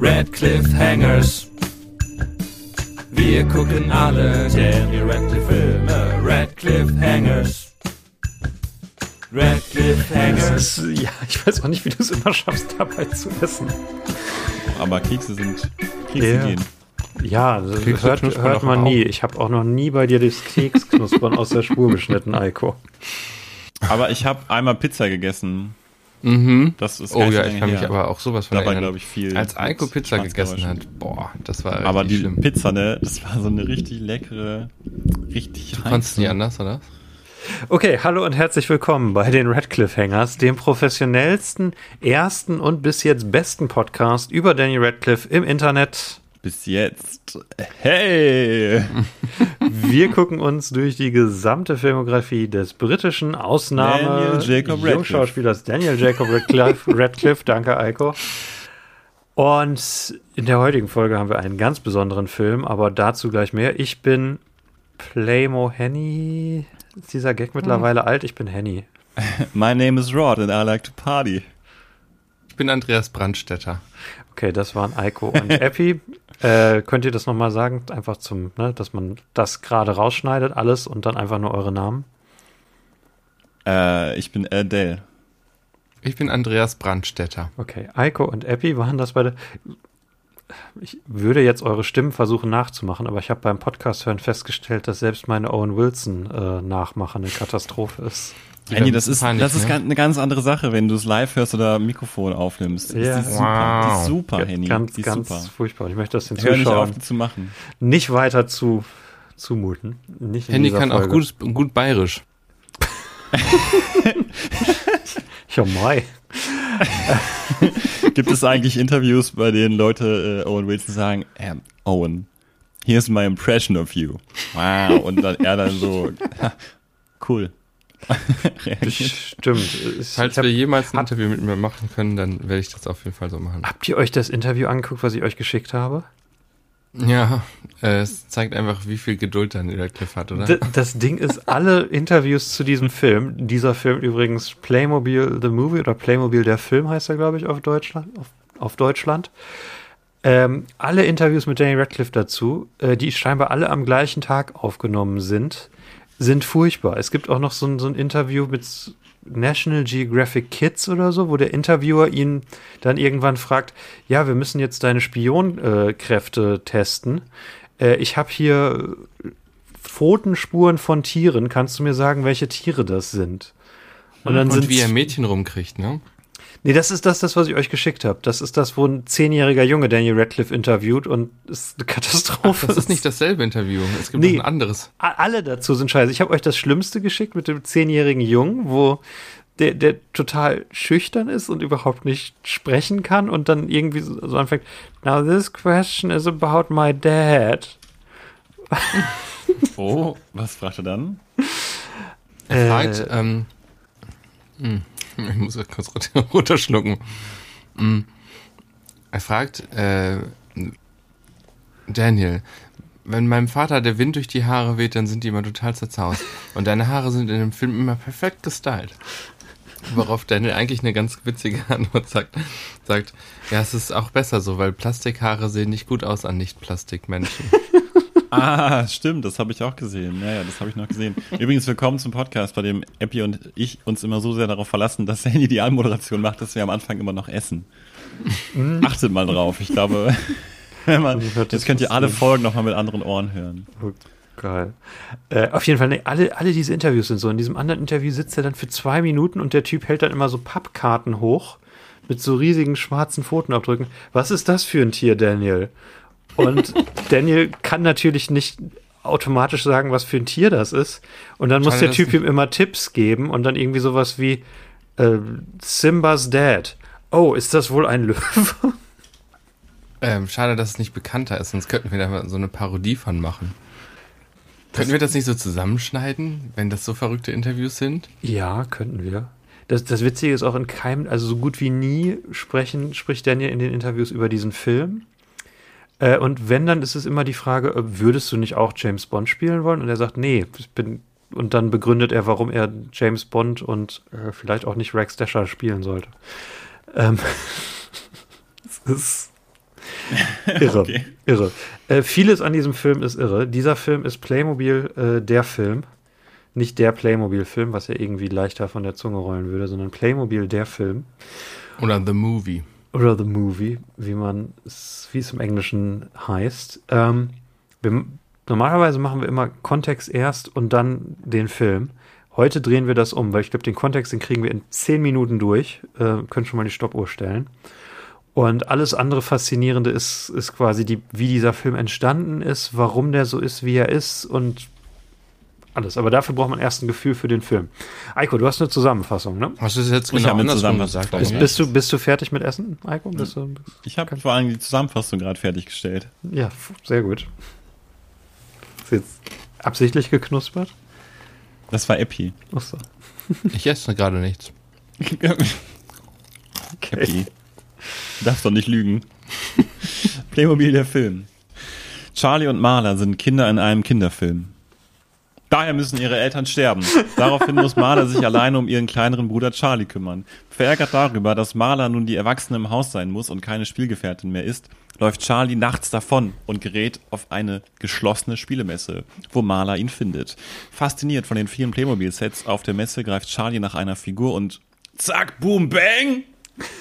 Red Cliffhangers. Wir gucken alle Daniel Radcliffe Filme. Red Cliffhangers. Red Cliffhangers. Ist, ja, ich weiß auch nicht, wie du es immer schaffst, dabei zu essen. Aber Kekse sind Kekse Ja. gehen. Ja, das Kekse hört, hört man auch. nie. Ich habe auch noch nie bei dir das Keksknuspern aus der Spur geschnitten, Eiko. Aber ich habe einmal Pizza gegessen. Mhm. Das ist Oh ja, ich kann mich her. aber auch sowas von Da war, erinnern. glaube ich, viel. Als Eiko Pizza gegessen hat, boah, das war Aber die schlimm. Pizza, ne, das war so eine richtig leckere, richtig Du konntest nie anders, oder? Okay, hallo und herzlich willkommen bei den Radcliffe Hangers, dem professionellsten, ersten und bis jetzt besten Podcast über Danny Radcliffe im Internet. Bis jetzt. Hey! Wir gucken uns durch die gesamte Filmografie des britischen Ausnahme Daniel Jacob Radcliffe. Jungschauspielers Daniel Jacob Radcliffe, Radcliffe, danke Eiko. Und in der heutigen Folge haben wir einen ganz besonderen Film, aber dazu gleich mehr. Ich bin Playmo Henny. Ist dieser Gag mittlerweile alt? Ich bin Henny. My name is Rod and I like to party. Ich bin Andreas Brandstetter. Okay, das waren Eiko und Epi. Äh, könnt ihr das nochmal sagen? Einfach zum, ne, dass man das gerade rausschneidet, alles und dann einfach nur eure Namen. Äh, ich bin Adele. Ich bin Andreas Brandstetter. Okay, Eiko und Epi waren das beide. Ich würde jetzt eure Stimmen versuchen nachzumachen, aber ich habe beim Podcast hören festgestellt, dass selbst meine Owen Wilson äh, Nachmache eine Katastrophe ist. Andy, das ist, peinlich, das ist ne? ganz- eine ganz andere Sache, wenn du es live hörst oder Mikrofon aufnimmst. Ja. Das ist super, die ist Wow. super Henny. ganz, die ist ganz super. furchtbar. Ich möchte das den Hör nicht auf, Zuschauern die zu machen. nicht weiter zu zumuten. Nicht dieser kann auch Folge. gut, gut bayerisch. Ja, mai. Gibt es eigentlich Interviews, bei denen Leute äh, Owen Wilson sagen, ähm, Owen, here's my impression of you. Wow. Und dann er dann so, "Ha, cool. Stimmt. Falls hab, wir jemals ein Interview mit mir machen können, dann werde ich das auf jeden Fall so machen. habt ihr euch das Interview angeguckt, was ich euch geschickt habe? Ja, äh, es zeigt einfach, wie viel Geduld dann Radcliffe hat, oder? D das Ding ist, alle Interviews zu diesem Film, dieser Film übrigens Playmobil The Movie oder Playmobil der Film heißt er, glaube ich, auf Deutschland, auf, auf Deutschland. Ähm, alle Interviews mit Danny Radcliffe dazu, äh, die scheinbar alle am gleichen Tag aufgenommen sind, sind furchtbar. Es gibt auch noch so ein, so ein Interview mit National Geographic Kids oder so, wo der Interviewer ihn dann irgendwann fragt, ja, wir müssen jetzt deine Spionkräfte testen. Äh, ich habe hier Pfotenspuren von Tieren. Kannst du mir sagen, welche Tiere das sind? Und dann Und sind wie er Mädchen rumkriegt, ne? Nee, das ist das, das, was ich euch geschickt habe. Das ist das, wo ein zehnjähriger Junge Daniel Radcliffe interviewt und es ist eine Katastrophe. Das ist nicht dasselbe Interview. Es gibt Nee. noch ein anderes. Alle dazu sind scheiße. Ich habe euch das Schlimmste geschickt mit dem zehnjährigen Jungen, wo der, der total schüchtern ist und überhaupt nicht sprechen kann und dann irgendwie so, so anfängt, now this question is about my dad. Oh, was fragt er dann? Er Äh, fragt, ähm, hm, ich muss ja kurz runter- runterschlucken. Hm. Er fragt, äh, Daniel, wenn meinem Vater der Wind durch die Haare weht, dann sind die immer total zerzaust. Und deine Haare sind in dem Film immer perfekt gestylt. Worauf Daniel eigentlich eine ganz witzige Antwort sagt. Sagt, ja, es ist auch besser so, weil Plastikhaare sehen nicht gut aus an Nicht-Plastikmenschen. Ah, stimmt, das habe ich auch gesehen. Ja, ja, das habe ich noch gesehen. Übrigens, willkommen zum Podcast, bei dem Epi und ich uns immer so sehr darauf verlassen, dass Handy die Anmoderation macht, dass wir am Anfang immer noch essen. Achtet mal drauf. Ich glaube, wenn man, jetzt könnt ihr alle? Folgen nochmal mit anderen Ohren hören. Oh, Geil. Äh, auf jeden Fall, nee, alle, alle diese Interviews sind so. In diesem anderen Interview sitzt er dann für zwei Minuten und der Typ hält dann immer so Pappkarten hoch mit so riesigen schwarzen Pfotenabdrücken. Was ist das für ein Tier, Daniel? Und Daniel kann natürlich nicht automatisch sagen, was für ein Tier das ist. Und dann muss der Typ ihm immer Tipps geben und dann irgendwie sowas wie äh, Simbas Dad. Oh, ist das wohl ein Löwe? Ähm, schade, dass es nicht bekannter ist, sonst könnten wir da mal so eine Parodie von machen. Könnten wir das nicht so zusammenschneiden, wenn das so verrückte Interviews sind? Ja, könnten wir. Das, das Witzige ist auch in keinem, also so gut wie nie sprechen, spricht Daniel in den Interviews über diesen Film. Äh, und wenn, dann ist es immer die Frage, äh, würdest du nicht auch James Bond spielen wollen? Und er sagt, nee, ich bin, und dann begründet er, warum er James Bond und äh, vielleicht auch nicht Rex Dasher spielen sollte. Ähm, es ist, Irre, Okay. irre. Äh, vieles an diesem Film ist irre. Dieser Film ist Playmobil äh, der Film. Nicht der Playmobil-Film, was ja irgendwie leichter von der Zunge rollen würde, sondern Playmobil der Film. Oder The Movie. Oder The Movie, wie man es, wie es im Englischen heißt. Ähm, wir, normalerweise machen wir immer Kontext erst und dann den Film. Heute drehen wir das um, weil ich glaube, den Kontext, den kriegen wir in zehn Minuten durch. Äh, können schon mal die Stoppuhr stellen. Und alles andere Faszinierende ist, ist quasi, die, wie dieser Film entstanden ist, warum der so ist, wie er ist und alles. Aber dafür braucht man erst ein Gefühl für den Film. Eiko, du hast eine Zusammenfassung, ne? Hast du es jetzt Ich genau andersrum Zusammenfassung. gesagt? Bist, bist, du, bist du fertig mit Essen, Eiko? Bist du, Ich habe vor allem die Zusammenfassung gerade fertiggestellt. ja, sehr gut. Ist jetzt absichtlich geknuspert? Das war Epi. Achso. Ich esse gerade nichts. Epi. Du darfst doch nicht lügen. Playmobil der Film. Charlie und Marla sind Kinder in einem Kinderfilm. Daher müssen ihre Eltern sterben. Daraufhin muss Marla sich alleine um ihren kleineren Bruder Charlie kümmern. Verärgert darüber, dass Marla nun die Erwachsene im Haus sein muss und keine Spielgefährtin mehr ist, läuft Charlie nachts davon und gerät auf eine geschlossene Spielemesse, wo Marla ihn findet. Fasziniert von den vielen Playmobil-Sets auf der Messe greift Charlie nach einer Figur und zack, boom, bang!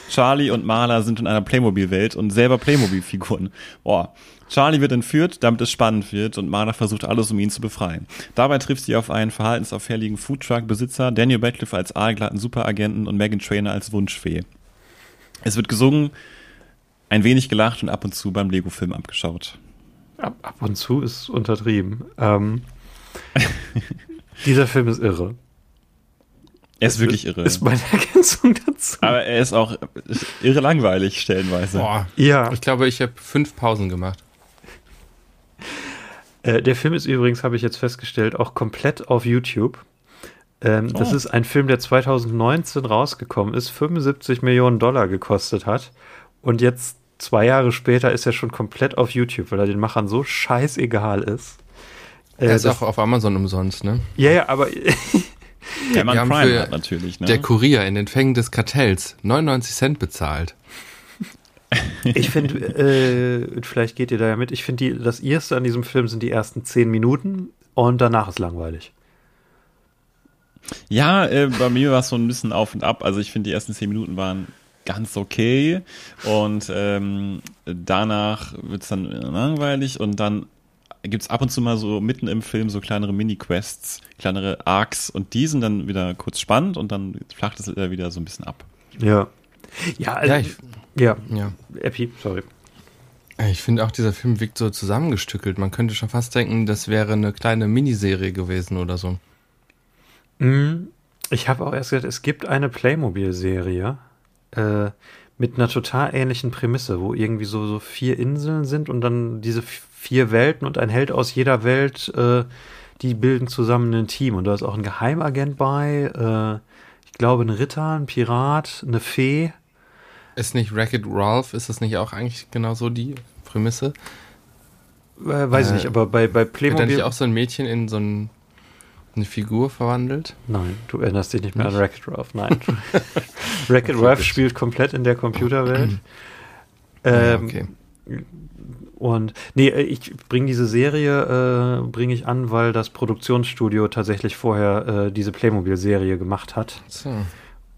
Charlie und Marla sind in einer Playmobil-Welt und selber Playmobil-Figuren. Boah. Charlie wird entführt, damit es spannend wird und Marla versucht alles, um ihn zu befreien. Dabei trifft sie auf einen verhaltensauffälligen Foodtruck-Besitzer, Daniel Radcliffe als aalglatten Superagenten und Megan Trainer als Wunschfee. Es wird gesungen, ein wenig gelacht und ab und zu beim Lego-Film abgeschaut. Ab, ab und zu ist untertrieben. Ähm, dieser Film ist irre. Er ist wirklich irre. Ist meine Ergänzung dazu. Aber er ist auch irre langweilig stellenweise. Boah. Ja, Ich glaube, ich habe fünf Pausen gemacht. Äh, der Film ist übrigens, habe ich jetzt festgestellt, auch komplett auf YouTube. Ähm, Das Oh. ist ein Film, der 2019 rausgekommen ist, 75 Millionen Dollar gekostet hat. Und jetzt, zwei Jahre später, ist er schon komplett auf YouTube, weil er den Machern so scheißegal ist. Äh, Er ist das- auch auf Amazon umsonst, ne? ja, ja, aber Der Mann Prime hat natürlich, ne? Der Kurier in den Fängen des Kartells 99 Cent bezahlt. Ich finde, äh, vielleicht geht ihr da ja mit, ich finde, das Erste an diesem Film sind die ersten zehn Minuten und danach ist langweilig. Ja, äh, bei mir war es so ein bisschen auf und ab. Also ich finde, die ersten zehn Minuten waren ganz okay und ähm, danach wird's dann langweilig und dann gibt's ab und zu mal so mitten im Film so kleinere Mini-Quests, kleinere Arcs und die sind dann wieder kurz spannend und dann flacht es wieder so ein bisschen ab. Ja. Ja, also, Ja, ich- ja, Ja. Epi, sorry. Ich finde auch, dieser Film wirkt so zusammengestückelt. Man könnte schon fast denken, das wäre eine kleine Miniserie gewesen oder so. Mhm. Ich habe auch erst gedacht, es gibt eine Playmobil-Serie äh, mit einer total ähnlichen Prämisse, wo irgendwie so, so vier Inseln sind und dann diese vier Welten und ein Held aus jeder Welt, äh, die bilden zusammen ein Team. Und da ist auch ein Geheimagent bei, äh, ich glaube ein Ritter, ein Pirat, eine Fee. Ist nicht Wreck-It Ralph, ist das nicht auch eigentlich genau so die Prämisse? Äh, weiß ich Äh, nicht, aber bei, bei Wird da Playmobil. nicht auch so ein Mädchen in so ein, eine Figur verwandelt? Nein, du erinnerst dich nicht mehr Nicht? an Wreck-It Ralph. Nein. Okay, Ralph spielt komplett in der Computerwelt. Ähm, okay. Und nee, ich bringe diese Serie, äh, bringe ich an, weil das Produktionsstudio tatsächlich vorher äh, diese Playmobil-Serie gemacht hat. So.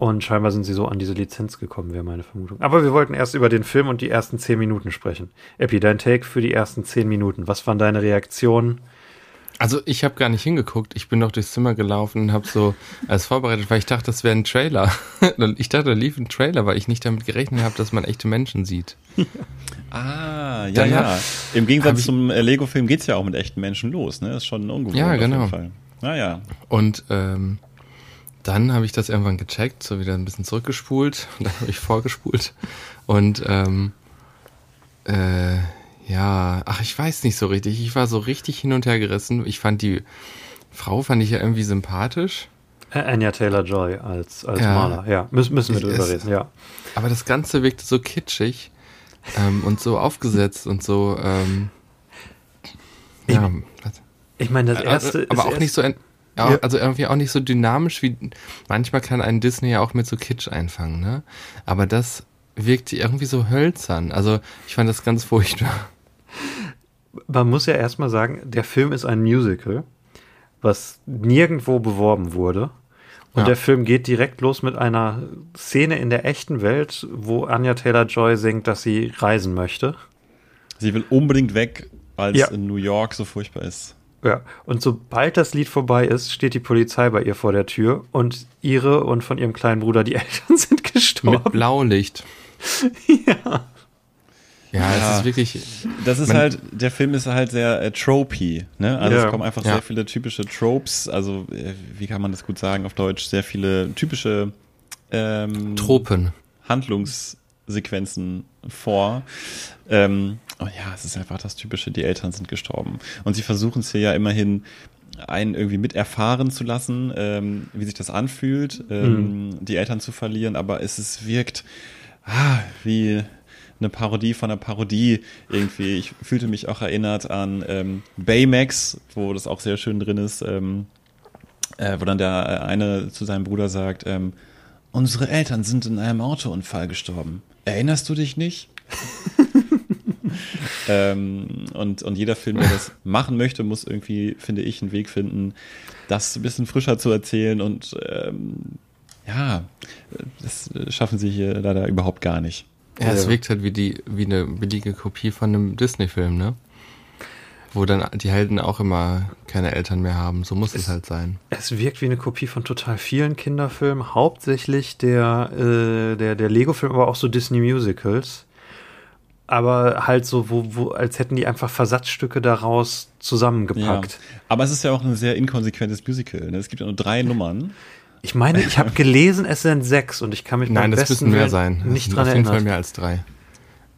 Und scheinbar sind sie so an diese Lizenz gekommen, wäre meine Vermutung. Aber wir wollten erst über den Film und die ersten zehn Minuten sprechen. Epi, dein Take für die ersten zehn Minuten. Was waren deine Reaktionen? Also ich habe gar nicht hingeguckt. Ich bin doch durchs Zimmer gelaufen und habe so alles vorbereitet, weil ich dachte, das wäre ein Trailer. Ich dachte, da lief ein Trailer, weil ich nicht damit gerechnet habe, dass man echte Menschen sieht. Ah, ja, Dann ja. Im Gegensatz zum äh, Lego-Film geht's ja auch mit echten Menschen los, ne? Das ist schon ungewohnt Ja, auf genau. jeden Fall. Naja. Und ähm, dann habe ich das irgendwann gecheckt, so wieder ein bisschen zurückgespult und dann habe ich vorgespult. Und ähm, äh, ja, ach, ich weiß nicht so richtig. Ich war so richtig hin und her gerissen. Ich fand die Frau, fand ich ja irgendwie sympathisch. Anya Taylor-Joy als, als Ja. Maler. Ja, müssen, müssen wir Ich- drüber reden, ja. Aber das Ganze wirkte so kitschig ähm, und so aufgesetzt und so. Ähm, ja, was? Ich meine, das erste Äh, aber ist auch nicht so, ein, ja, also irgendwie auch nicht so dynamisch wie manchmal kann ein Disney ja auch mit so Kitsch einfangen, ne? Aber das wirkte irgendwie so hölzern. Also ich fand das ganz furchtbar. Man muss ja erstmal sagen, der Film ist ein Musical, was nirgendwo beworben wurde. Und Ja. der Film geht direkt los mit einer Szene in der echten Welt, wo Anya Taylor-Joy singt, dass sie reisen möchte. Sie will unbedingt weg, weil es Ja. in New York so furchtbar ist. Ja, und sobald das Lied vorbei ist, steht die Polizei bei ihr vor der Tür und ihre und von ihrem kleinen Bruder die Eltern sind Mit gestorben. Blaulicht. Ja. Ja, Ja. es ist wirklich. Das ist Man- halt, der Film ist halt sehr äh, tropy, ne? Also Ja. es kommen einfach Ja. sehr viele typische Tropes, also äh, wie kann man das gut sagen auf Deutsch, sehr viele typische ähm, Tropen. Handlungssequenzen vor. Ähm, oh ja, es ist einfach das Typische, die Eltern sind gestorben. Und sie versuchen es hier ja immerhin einen irgendwie miterfahren zu lassen, ähm, wie sich das anfühlt, ähm, die Eltern zu verlieren, aber es ist, wirkt ah, wie eine Parodie von einer Parodie irgendwie. Ich fühlte mich auch erinnert an ähm, Baymax, wo das auch sehr schön drin ist, ähm, äh, wo dann der eine zu seinem Bruder sagt, ähm, unsere Eltern sind in einem Autounfall gestorben. Erinnerst du dich nicht? ähm, und, und jeder Film, der das machen möchte, muss irgendwie, finde ich, einen Weg finden, das ein bisschen frischer zu erzählen und ähm, ja, das schaffen sie hier leider überhaupt gar nicht. Ja, es wirkt halt wie die, wie eine billige Kopie von einem Disney-Film, ne? Wo dann die Helden auch immer keine Eltern mehr haben. So muss es halt sein. Es wirkt wie eine Kopie von total vielen Kinderfilmen, hauptsächlich der, äh, der, der Lego-Film, aber auch so Disney-Musicals. Aber halt so, wo, wo, als hätten die einfach Versatzstücke daraus zusammengepackt. Aber es ist ja auch ein sehr inkonsequentes Musical. Ne? Es gibt ja nur drei Nummern. Ich meine, ich habe gelesen, es sind sechs und ich kann mich Nein, beim das besten müssen mehr sein. nicht Das dran sind Auf jeden Fall erinnern. mehr als drei.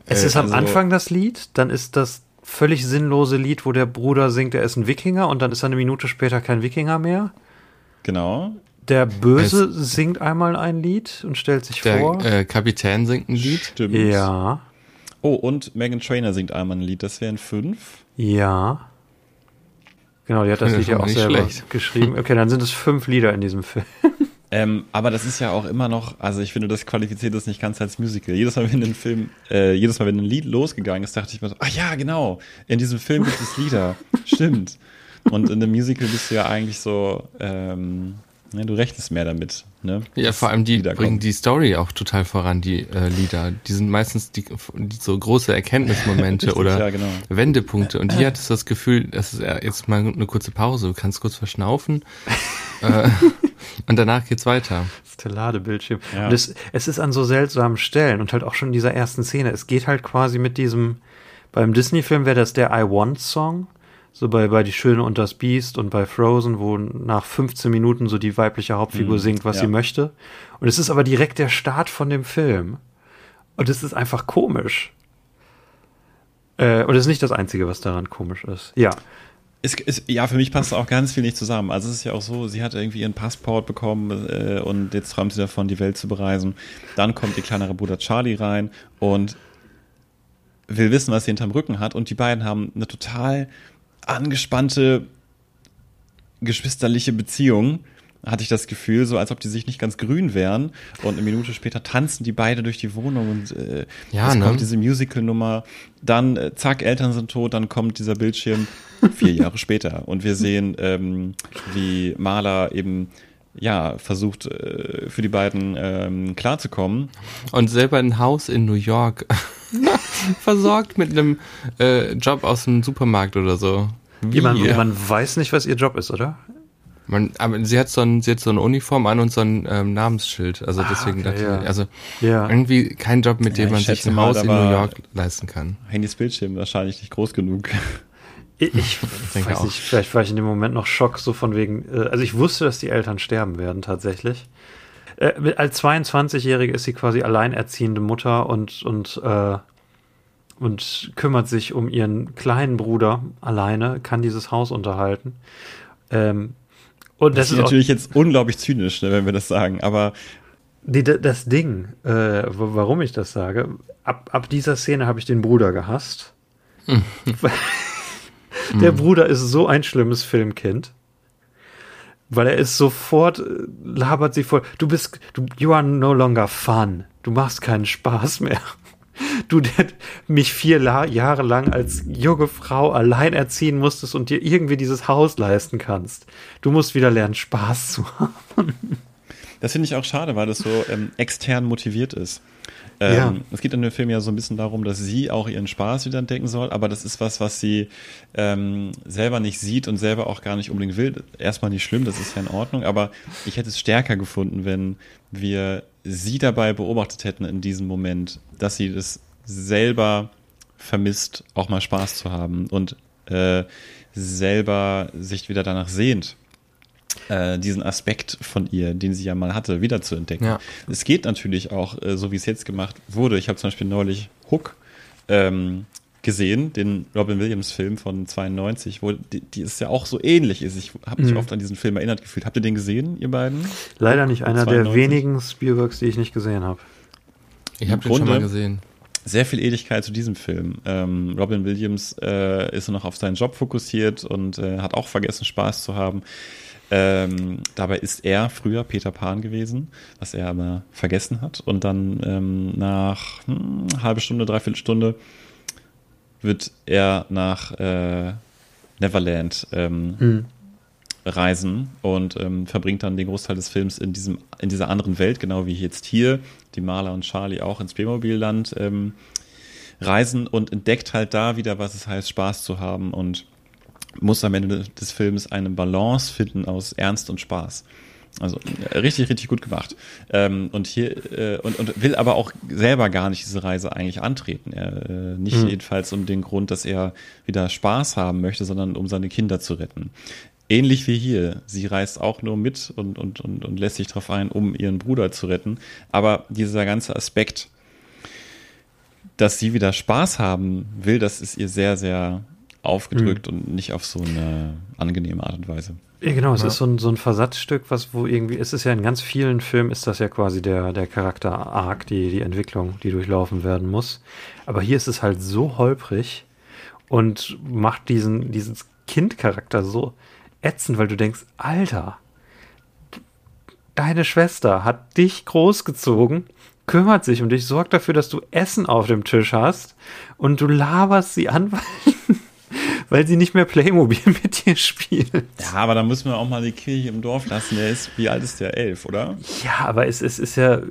Es Äh, ist am also- Anfang das Lied, dann ist das völlig sinnlose Lied, wo der Bruder singt, er ist ein Wikinger und dann ist er eine Minute später kein Wikinger mehr. Genau. Der Böse singt einmal ein Lied und stellt sich vor. Der äh, Kapitän singt ein Lied. Stimmt. ja, Oh, und Megan Trainer singt einmal ein Lied. Das wären fünf. ja. Genau, die hat das Lied ja schon auch selber schlecht. geschrieben. Okay, dann sind es fünf Lieder in diesem Film. Ähm, aber das ist ja auch immer noch, also ich finde, das qualifiziert das nicht ganz als Musical. Jedes Mal, wenn ein Film, äh, jedes Mal, wenn ein Lied losgegangen ist, dachte ich mir so, ach ja, genau, in diesem Film gibt es Lieder. Stimmt. Und in einem Musical bist du ja eigentlich so, ähm, ne, du rechnest mehr damit. Ne? Ja, vor allem die Lieder bringen kommen. die Story auch total voran, die äh, Lieder. Die sind meistens die, die so große Erkenntnismomente Richtig, oder ja, genau. Wendepunkte. Und hier hattest du das Gefühl, das ist jetzt mal eine kurze Pause. Du kannst kurz verschnaufen äh, und danach geht's weiter. Das ist der Ladebildschirm. Ja. Und es, es ist an so seltsamen Stellen und halt auch schon in dieser ersten Szene. Es geht halt quasi mit diesem, beim Disney-Film wäre das der I Want Song. So bei, bei Die Schöne und das Biest und bei Frozen, wo nach 15 Minuten so die weibliche Hauptfigur Mhm, singt, was ja. sie möchte. Und es ist aber direkt der Start von dem Film. Und es ist einfach komisch. Äh, und es ist nicht das Einzige, was daran komisch ist. Ja. Es, es, ja, für mich passt auch ganz viel nicht zusammen. Also es ist ja auch so, sie hat irgendwie ihren Passport bekommen äh, und jetzt träumt sie davon, die Welt zu bereisen. Dann kommt ihr kleinere Bruder Charlie rein und will wissen, was sie hinterm Rücken hat. Und die beiden haben eine total angespannte geschwisterliche Beziehung. Hatte ich das Gefühl, so als ob die sich nicht ganz grün wären. Und eine Minute später tanzen die beide durch die Wohnung und äh, Ja, es ne? kommt diese Musical-Nummer. Dann, äh, zack, Eltern sind tot, dann kommt dieser Bildschirm vier Jahre später. Und wir sehen, ähm, wie Maler eben ja, versucht, äh, für die beiden ähm, klarzukommen. Und selber ein Haus in New York versorgt mit einem äh, Job aus dem Supermarkt oder so. Wie? Man, man weiß nicht, was ihr Job ist, oder? Man, aber sie hat so ein, sie hat so eine Uniform an und so ein ähm, Namensschild. Also Ah, deswegen okay, dachte ja. ich, also Ja. irgendwie kein Job, mit Ja, dem man ich sich ein Haus in New York leisten kann. Handys Bildschirm wahrscheinlich nicht groß genug. Ich, ich denke weiß auch. nicht, vielleicht war ich in dem Moment noch Schock, so von wegen, äh, also ich wusste, dass die Eltern sterben werden tatsächlich. Äh, als 22-Jährige ist sie quasi alleinerziehende Mutter und, und, äh, und kümmert sich um ihren kleinen Bruder alleine, kann dieses Haus unterhalten. Ähm, und Das, das, ist natürlich jetzt unglaublich zynisch, ne, wenn wir das sagen, aber die, da- das Ding, äh, wa- warum ich das sage, ab, ab dieser Szene habe ich den Bruder gehasst. Der Bruder ist so ein schlimmes Filmkind. Weil er ist sofort, äh, labert sie voll. Du bist, du, you are no longer fun. du machst keinen Spaß mehr. Du, der mich vier La Jahre lang als junge Frau allein erziehen musstest und dir irgendwie dieses Haus leisten kannst. Du musst wieder lernen, Spaß zu haben. Das finde ich auch schade, weil das so ähm, extern motiviert ist. Ähm, Ja. Es geht in dem Film ja so ein bisschen darum, dass sie auch ihren Spaß wieder entdecken soll, aber das ist was, was sie ähm, selber nicht sieht und selber auch gar nicht unbedingt will. Erstmal nicht schlimm, das ist ja in Ordnung, aber ich hätte es stärker gefunden, wenn wir sie dabei beobachtet hätten in diesem Moment, dass sie das selber vermisst, auch mal Spaß zu haben und äh, selber sich wieder danach sehnt, äh, diesen Aspekt von ihr, den sie ja mal hatte, wieder zu entdecken. Ja. Es geht natürlich auch, äh, so wie es jetzt gemacht wurde. Ich habe zum Beispiel neulich Hook ähm, gesehen, den Robin Williams-Film von 92, wo die, die ist ja auch so ähnlich ist. Ich habe mich Mhm. oft an diesen Film erinnert gefühlt. Habt ihr den gesehen, ihr beiden? Leider nicht einer der 92. wenigen Spielbergs, die ich nicht gesehen habe. Ich habe den schon mal Grunde- gesehen. sehr viel Ähnlichkeit zu diesem Film. Ähm, Robin Williams äh, ist noch auf seinen Job fokussiert und äh, hat auch vergessen, Spaß zu haben. Ähm, dabei ist er früher Peter Pan gewesen, was er aber vergessen hat. Und dann ähm, nach hm, halbe Stunde, dreiviertel Stunde wird er nach äh, Neverland ähm, Hm. reisen und ähm, verbringt dann den Großteil des Films in diesem in dieser anderen Welt, genau wie jetzt hier die Marla und Charlie auch ins Playmobil-Land ähm, reisen und entdeckt halt da wieder, was es heißt, Spaß zu haben und muss am Ende des Films eine Balance finden aus Ernst und Spaß. Also richtig, richtig gut gemacht. Ähm, und hier äh, und, und will aber auch selber gar nicht diese Reise eigentlich antreten. Er, äh, nicht Hm. jedenfalls um den Grund, dass er wieder Spaß haben möchte, sondern um seine Kinder zu retten. Ähnlich wie hier. Sie reist auch nur mit und, und, und, und lässt sich darauf ein, um ihren Bruder zu retten. Aber dieser ganze Aspekt, dass sie wieder Spaß haben will, das ist ihr sehr, sehr aufgedrückt und nicht auf so eine angenehme Art und Weise. Ja, genau, es Ja. ist so ein, so ein Versatzstück, was wo irgendwie, es ist ja in ganz vielen Filmen ist das ja quasi der, der Charakter-Arc, die, die Entwicklung, die durchlaufen werden muss. Aber hier ist es halt so holprig und macht diesen, diesen Kindcharakter so ätzend, weil du denkst, Alter, deine Schwester hat dich großgezogen, kümmert sich um dich, sorgt dafür, dass du Essen auf dem Tisch hast und du laberst sie an, weil, weil sie nicht mehr Playmobil mit dir spielt. Ja, aber da müssen wir auch mal die Kirche im Dorf lassen. Der ist, wie alt ist der? Elf, oder? Ja, aber es, es ist ja,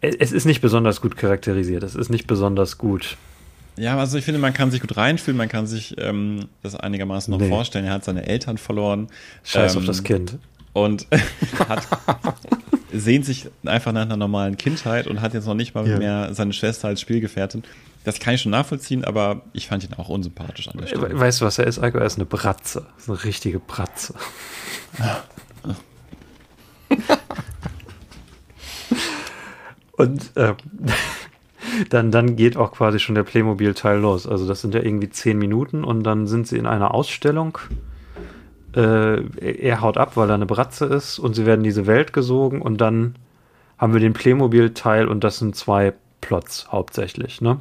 es ist nicht besonders gut charakterisiert. Es ist nicht besonders gut. Ja, also ich finde, man kann sich gut reinfühlen, man kann sich ähm, das einigermaßen noch Nee. vorstellen. Er hat seine Eltern verloren. Scheiß ähm, auf das Kind. Und hat, sehnt sich einfach nach einer normalen Kindheit und hat jetzt noch nicht mal Ja. mehr seine Schwester als Spielgefährtin. Das kann ich schon nachvollziehen, aber ich fand ihn auch unsympathisch an der Stelle. Weißt du, was er ist, Eiko? Er ist eine Bratze. Ist eine richtige Bratze. Und ähm, dann, dann geht auch quasi schon der Playmobil-Teil los. Also das sind ja irgendwie zehn Minuten und dann sind sie in einer Ausstellung. Äh, er haut ab, weil er eine Bratze ist und sie werden in diese Welt gesogen und dann haben wir den Playmobil-Teil und das sind zwei Plots hauptsächlich, ne?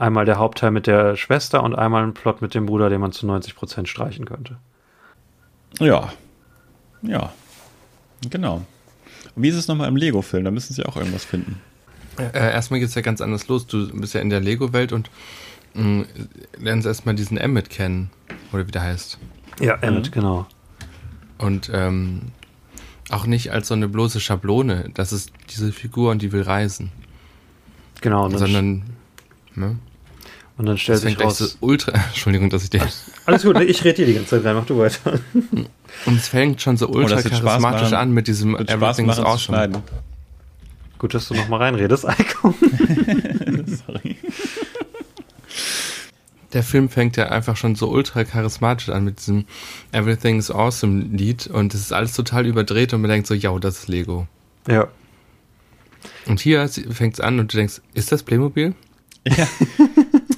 Einmal der Hauptteil mit der Schwester und einmal ein Plot mit dem Bruder, den man zu 90% streichen könnte. Ja. Ja. Genau. Und wie ist es nochmal im Lego-Film? Da müssen sie auch irgendwas finden. Äh, erstmal geht's ja ganz anders los. Du bist ja in der Lego-Welt und mh, lernst erstmal diesen Emmet kennen. Oder wie der heißt. Ja, Emmett, genau. Und ähm, auch nicht als so eine bloße Schablone. Das ist diese Figur und die will reisen. Genau, sondern, ne? Und dann stellt sich raus. so ultra. Entschuldigung, dass ich dir. Alles gut, ich rede dir die ganze Zeit rein, mach du weiter. Und es fängt schon so ultra das wird Spaß charismatisch machen. an mit diesem machen zu Awesome. Gut, dass du noch mal reinredest, Eiko. Sorry. Der Film fängt ja einfach schon so ultra charismatisch an mit diesem Everything's Awesome Lied und es ist alles total überdreht und man denkt so, ja, das ist Lego. Ja. Und hier fängt es an und du denkst, ist das Playmobil? Ja.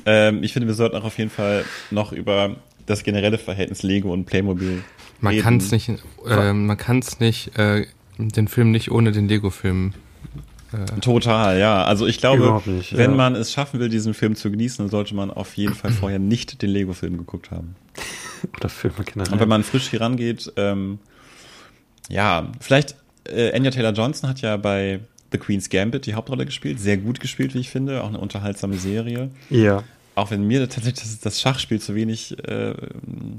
Ähm, ich finde, wir sollten auch auf jeden Fall noch über das generelle Verhältnis Lego und Playmobil Man kann es nicht, äh, man kann es nicht, äh, den Film nicht ohne den Lego-Film. Äh, Total, ja. Also ich glaube, nicht, wenn ja. man es schaffen will, diesen Film zu genießen, dann sollte man auf jeden Fall vorher nicht den Lego-Film geguckt haben. Oder Filme generell. Und wenn man frisch hier rangeht, ähm, ja, vielleicht, äh, Anya Taylor-Johnson hat ja bei The Queen's Gambit die Hauptrolle gespielt. Sehr gut gespielt, wie ich finde. Auch eine unterhaltsame Serie. Ja. Auch wenn mir tatsächlich das, das Schachspiel zu wenig äh,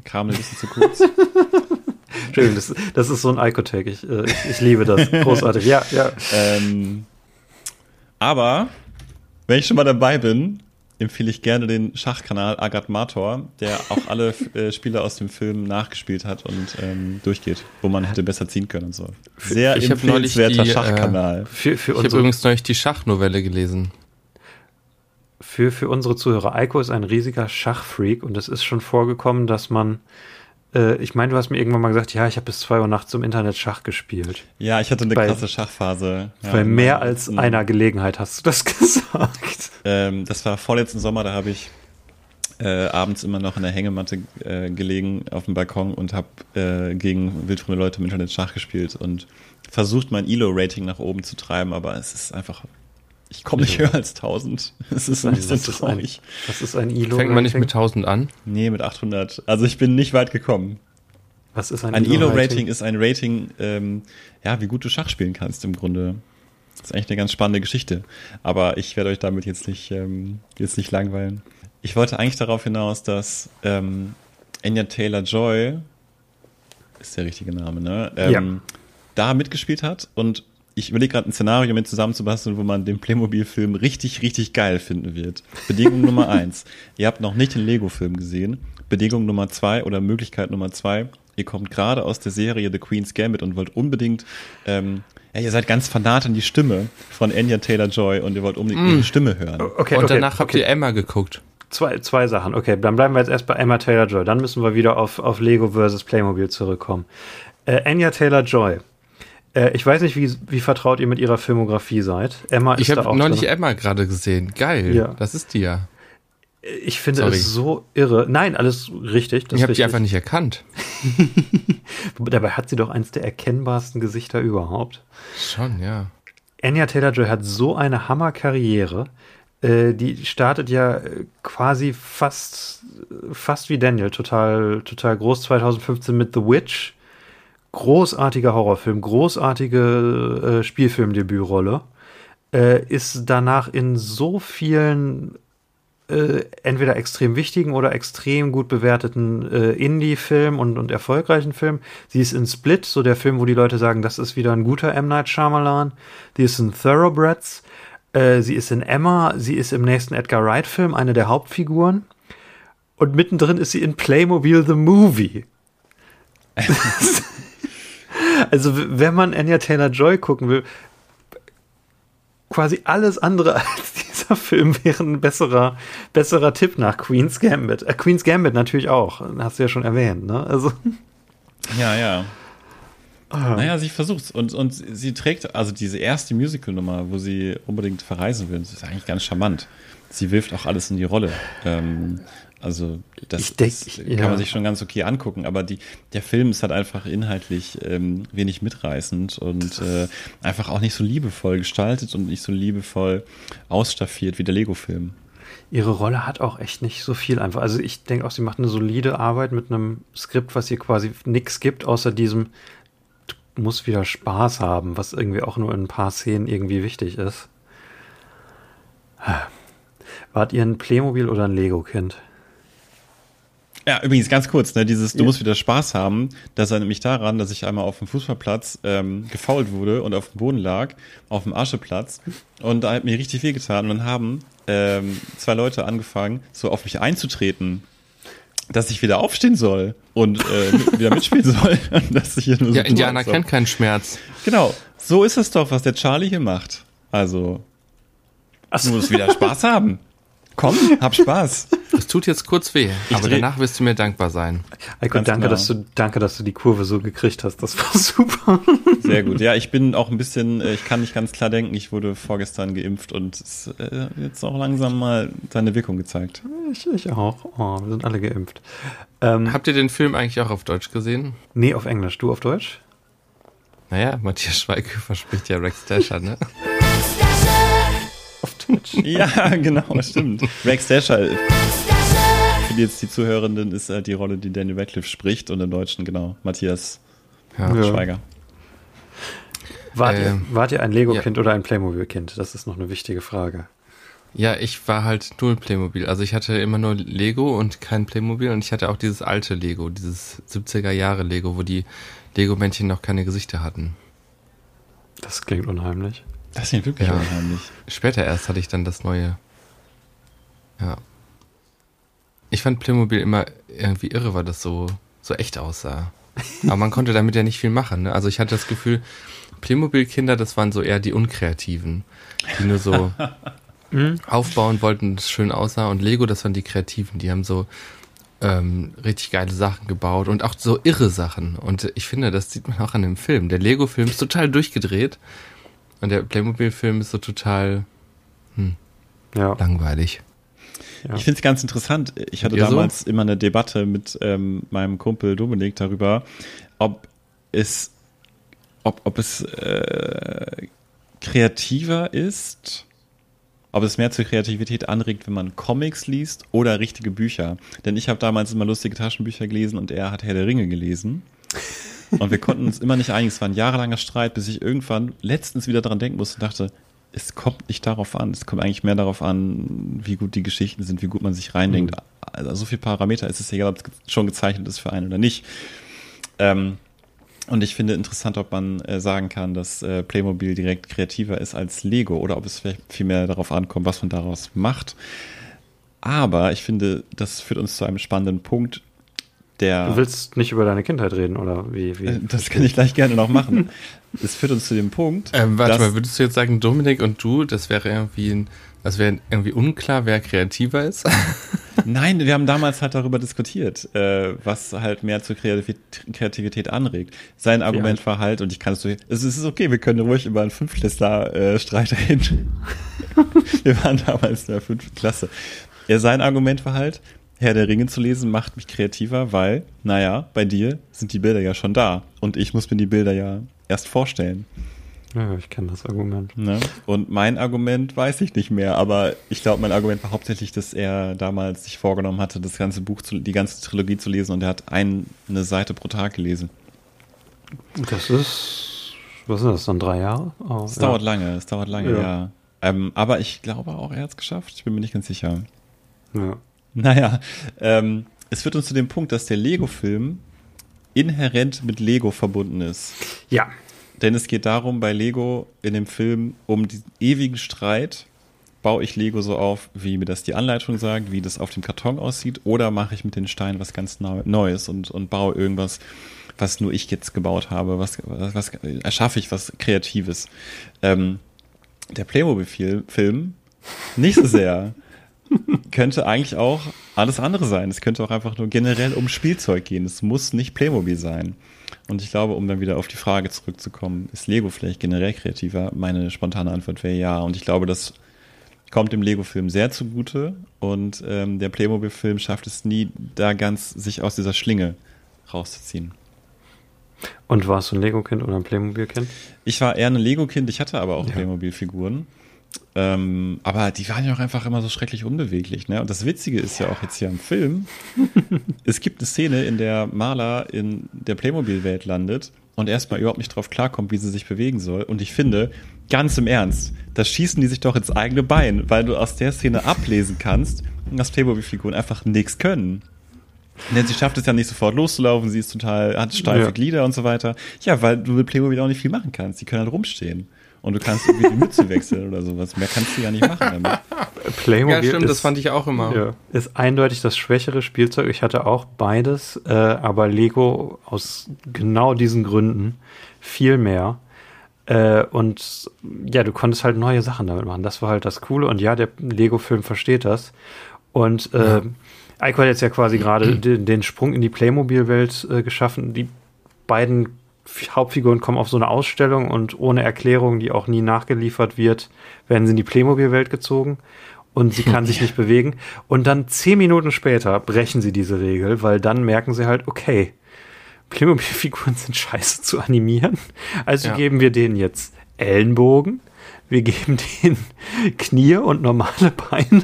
kam, ein bisschen zu kurz. Entschuldigung, das, das ist so ein Icotech. Ich, äh, ich, ich liebe das. Großartig. Ja, ja. ähm, aber, wenn ich schon mal dabei bin, empfehle ich gerne den Schachkanal Agat Mator, der auch alle äh, Spiele aus dem Film nachgespielt hat und ähm, durchgeht, wo man hätte besser ziehen können und so. Sehr Ich empfehlenswerter die, äh, Schachkanal. Für, für, Ich habe übrigens neulich die Schachnovelle gelesen. für, für unsere Zuhörer, Eiko ist ein riesiger Schachfreak und es ist schon vorgekommen, dass man, äh, ich meine, du hast mir irgendwann mal gesagt, ja, ich habe bis zwei Uhr nachts im Internet Schach gespielt. ja, ich hatte eine bei- krasse Schachphase. Ja, Bei mehr als letzten- einer Gelegenheit hast du das gesagt. Ähm, das war vorletzten Sommer, da habe ich äh, abends immer noch in der Hängematte äh, gelegen auf dem Balkon und habe äh, gegen wildfremde Leute im Internet Schach gespielt und versucht, mein Elo-Rating nach oben zu treiben, aber es ist einfach, ich komme nicht höher als 1000. Es ist ein bisschen was, ist ein, traurig. was ist ein ILO? Fängt man nicht mit 1000 an? Nee, mit 800. Also ich bin nicht weit gekommen. Was ist ein, Ein ILO-Rating? Elo-Rating ist ein Rating, ähm, ja, wie gut du Schach spielen kannst im Grunde. Das ist eigentlich eine ganz spannende Geschichte. Aber ich werde euch damit jetzt nicht, ähm, jetzt nicht langweilen. Ich wollte eigentlich darauf hinaus, dass ähm, Anya Taylor-Joy, ist der richtige Name, ne? Ähm, Ja. Da mitgespielt hat und ich überlege gerade ein Szenario mit zusammenzubasteln, wo man den Playmobil-Film richtig, richtig geil finden wird. Bedingung Nummer eins. Ihr habt noch nicht den Lego-Film gesehen. Bedingung Nummer zwei oder Möglichkeit Nummer zwei. Ihr kommt gerade aus der Serie The Queen's Gambit und wollt unbedingt, ähm, ja, ihr seid ganz fanat an die Stimme von Anya Taylor-Joy und ihr wollt unbedingt ihre Stimme hören. Okay, Und okay, danach habt okay. ihr Emma geguckt. Zwei, zwei Sachen. Okay, dann bleiben wir jetzt erst bei Emma Taylor-Joy. Dann müssen wir wieder auf, auf Lego versus Playmobil zurückkommen. Äh, Anya Taylor-Joy. Äh, ich weiß nicht, wie, wie vertraut ihr mit ihrer Filmografie seid. Emma Ich ist da habe auch neulich drin. Emma gerade gesehen. Geil. Ja. Das ist die ja. Ich finde Sorry. es so irre. Nein, alles richtig. Das Ich habe die einfach nicht erkannt. Dabei hat sie doch eins der erkennbarsten Gesichter überhaupt. Schon, ja. Anya Taylor-Joy hat so eine Hammerkarriere. Äh, die startet ja äh, quasi fast, fast wie Daniel, total, total groß 2015 mit The Witch. Großartiger Horrorfilm, großartige äh, Spielfilmdebütrolle. Äh, ist danach in so vielen äh, entweder extrem wichtigen oder extrem gut bewerteten äh, Indie-Filmen und, und erfolgreichen Filmen. Sie ist in Split, so der Film, wo die Leute sagen, das ist wieder ein guter M. Night Shyamalan. Sie ist in Thoroughbreds. Äh, sie ist in Emma. Sie ist im nächsten Edgar Wright-Film eine der Hauptfiguren. Und mittendrin ist sie in Playmobil The Movie. also, wenn man Anya Taylor-Joy gucken will, quasi alles andere als dieser Film wäre ein besserer, besserer Tipp nach Queen's Gambit. Äh, Queen's Gambit natürlich auch, hast du ja schon erwähnt, ne? Also, Ja, ja. Naja, sie versucht's. Und, und sie trägt, also diese erste Musical-Nummer, wo sie unbedingt verreisen will, das ist eigentlich ganz charmant. Sie wirft auch alles in die Rolle. Ähm, also, das, denk- ich- kann ja. man sich schon ganz okay angucken, aber die, der Film ist halt einfach inhaltlich ähm, wenig mitreißend und äh, einfach auch nicht so liebevoll gestaltet und nicht so liebevoll ausstaffiert wie der Lego-Film. ihre Rolle hat auch echt nicht so viel einfach. Also, ich denke auch, sie macht eine solide Arbeit mit einem Skript, was ihr quasi nichts gibt, außer diesem, du musst wieder Spaß haben, was irgendwie auch nur in ein paar Szenen irgendwie wichtig ist. Wart ihr ein Playmobil oder ein Lego-Kind? Ja, übrigens ganz kurz, ne, dieses, du Ja. musst wieder Spaß haben, das erinnert mich daran, dass ich einmal auf dem Fußballplatz ähm, gefault wurde und auf dem Boden lag, auf dem Ascheplatz und da hat mir richtig wehgetan und dann haben ähm, zwei Leute angefangen, so auf mich einzutreten, dass ich wieder aufstehen soll und äh, wieder mitspielen soll. dass ich hier nur so Ja, Indianer kennt keinen Schmerz. Genau, so ist es doch, was der Charlie hier macht. Also, du musst wieder Spaß haben. Komm, hab Spaß. Es tut jetzt kurz weh, aber dreh- danach wirst du mir dankbar sein. Ganz danke, genau. dass du, danke, dass du die Kurve so gekriegt hast. Das war super. Sehr gut. Ja, ich bin auch ein bisschen, äh, ich kann nicht ganz klar denken, ich wurde vorgestern geimpft und es äh, jetzt auch langsam mal seine Wirkung gezeigt. Ich, ich auch. Oh, wir sind alle geimpft. Ähm, Habt ihr den Film eigentlich auch auf Deutsch gesehen? nee, auf Englisch. Du auf Deutsch? Naja, Matthias Schweighöfer spricht ja Rex Dasher, ne? Ja, genau, stimmt. Rex Dasher, für die jetzt die Zuhörenden, ist halt die Rolle, die Daniel Radcliffe spricht und im Deutschen, genau, Matthias Ja. Ja. Schweiger. Wart, ihr, Ähm, wart ihr ein Lego-Kind oder ein Playmobil-Kind? Das ist noch eine wichtige Frage. Ja, ich war halt null Playmobil. Also ich hatte immer nur Lego und kein Playmobil und ich hatte auch dieses alte Lego, dieses 70er Jahre Lego, wo die Lego-Männchen noch keine Gesichter hatten. Das klingt unheimlich. Das ist wirklich Ja. unheimlich. Später erst hatte ich dann das neue. Ja. Ich fand Playmobil immer irgendwie irre, weil das so, so echt aussah. Aber man konnte damit ja nicht viel machen. Ne? Also ich hatte das Gefühl, Playmobil-Kinder, das waren so eher die Unkreativen, die nur so aufbauen wollten, dass es schön aussah. Und Lego, das waren die Kreativen, die haben so ähm, richtig geile Sachen gebaut und auch so irre Sachen. Und ich finde, das sieht man auch an dem Film. Der Lego-Film ist total durchgedreht und der Playmobil-Film ist so total Ja. langweilig. Ja. Ich finde es ganz interessant. Ich hatte Ihr so? damals immer eine Debatte mit ähm, meinem Kumpel Dominik darüber, ob es, ob, ob es äh, kreativer ist, ob es mehr zur Kreativität anregt, wenn man Comics liest oder richtige Bücher. Denn ich habe damals immer lustige Taschenbücher gelesen und er hat Herr der Ringe gelesen. Und wir konnten uns immer nicht einigen. Es war ein jahrelanger Streit, bis ich irgendwann letztens wieder dran denken musste und dachte, es kommt nicht darauf an. Es kommt eigentlich mehr darauf an, wie gut die Geschichten sind, wie gut man sich reindenkt. Also so viele Parameter ist es egal, ob es schon gezeichnet ist für einen oder nicht. Ähm, und ich finde interessant, ob man äh, sagen kann, dass äh, Playmobil direkt kreativer ist als Lego oder ob es vielleicht viel mehr darauf ankommt, was man daraus macht. Aber ich finde, das führt uns zu einem spannenden Punkt, der. Du willst nicht über deine Kindheit reden, oder wie? wie? Äh, Das kann ich gleich gerne noch machen. Es führt uns zu dem Punkt. Ähm, warte mal, würdest du jetzt sagen, Dominik und du, das wäre irgendwie ein, das wäre irgendwie unklar, wer kreativer ist? Nein, wir haben damals halt darüber diskutiert, äh, was halt mehr zur Kreativität, Kreativität anregt. Sein Argument war halt, und ich kann es so, es ist okay, wir können ruhig über einen Fünftklässler-Streit reden. wir waren damals in der fünften Klasse. Ja, sein Argument war halt, Herr der Ringe zu lesen macht mich kreativer, weil, naja, bei dir sind die Bilder ja schon da. Und ich muss mir die Bilder ja erst vorstellen. Ja, ich kenne das Argument. Ne? Und mein Argument weiß ich nicht mehr, aber ich glaube, mein Argument war hauptsächlich, dass er damals sich vorgenommen hatte, das ganze Buch, zu, die ganze Trilogie zu lesen und er hat ein, eine Seite pro Tag gelesen. Das ist, was sind das dann, drei Jahre? Oh, Es ja. dauert lange, es dauert lange, Ja. ja. Ähm, aber ich glaube auch, er hat es geschafft. Ich bin mir nicht ganz sicher. Ja. Naja, ähm, es führt uns zu dem Punkt, dass der Lego-Film inhärent mit Lego verbunden ist. ja, Denn es geht darum, bei Lego in dem Film um diesen ewigen Streit. Baue ich Lego so auf, wie mir das die Anleitung sagt, wie das auf dem Karton aussieht, oder mache ich mit den Steinen was ganz Neu- Neues und, und baue irgendwas, was nur ich jetzt gebaut habe, was, was, was erschaffe ich was Kreatives. Ähm, der Playmobil-Film nicht so sehr. könnte eigentlich auch alles andere sein. Es könnte auch einfach nur generell um Spielzeug gehen. Es muss nicht Playmobil sein. Und ich glaube, um dann wieder auf die Frage zurückzukommen, ist Lego vielleicht generell kreativer? Meine spontane Antwort wäre ja. Und ich glaube, das kommt dem Lego-Film sehr zugute. Und ähm, der Playmobil-Film schafft es nie, da ganz sich aus dieser Schlinge rauszuziehen. Und warst du ein Lego-Kind oder ein Playmobil-Kind? Ich war eher ein Lego-Kind, ich hatte aber auch Ja. Playmobil-Figuren. Ähm, aber die waren ja auch einfach immer so schrecklich unbeweglich. Ne? Und das Witzige ist ja auch jetzt hier im Film, es gibt eine Szene, in der Maler in der Playmobil-Welt landet und erstmal überhaupt nicht drauf klarkommt, wie sie sich bewegen soll. Und ich finde, ganz im Ernst, da schießen die sich doch ins eigene Bein, weil du aus der Szene ablesen kannst, dass Playmobil-Figuren einfach nichts können. Denn sie schafft es ja nicht sofort loszulaufen, sie ist total, hat steife Ja. Glieder und so weiter. Ja, weil du mit Playmobil auch nicht viel machen kannst. Die können halt rumstehen. Und du kannst irgendwie die Mütze wechseln oder sowas. Mehr kannst du ja nicht machen damit. Playmobil ja, stimmt, ist, das fand ich auch immer. ja, ist eindeutig das schwächere Spielzeug. Ich hatte auch beides, äh, aber Lego aus genau diesen Gründen viel mehr. Äh, und ja, du konntest halt neue Sachen damit machen. Das war halt das Coole. Und ja, der Lego-Film versteht das. Und äh, Eiko hat jetzt ja quasi gerade den, den Sprung in die Playmobil-Welt äh, geschaffen. Die beiden Hauptfiguren kommen auf so eine Ausstellung und ohne Erklärung, die auch nie nachgeliefert wird, werden sie in die Playmobil-Welt gezogen und sie kann sich nicht bewegen. Und dann zehn Minuten später brechen sie diese Regel, weil dann merken sie halt, okay, Playmobil-Figuren sind scheiße zu animieren. Also Ja. geben wir denen jetzt Ellenbogen, wir geben denen Knie und normale Beine.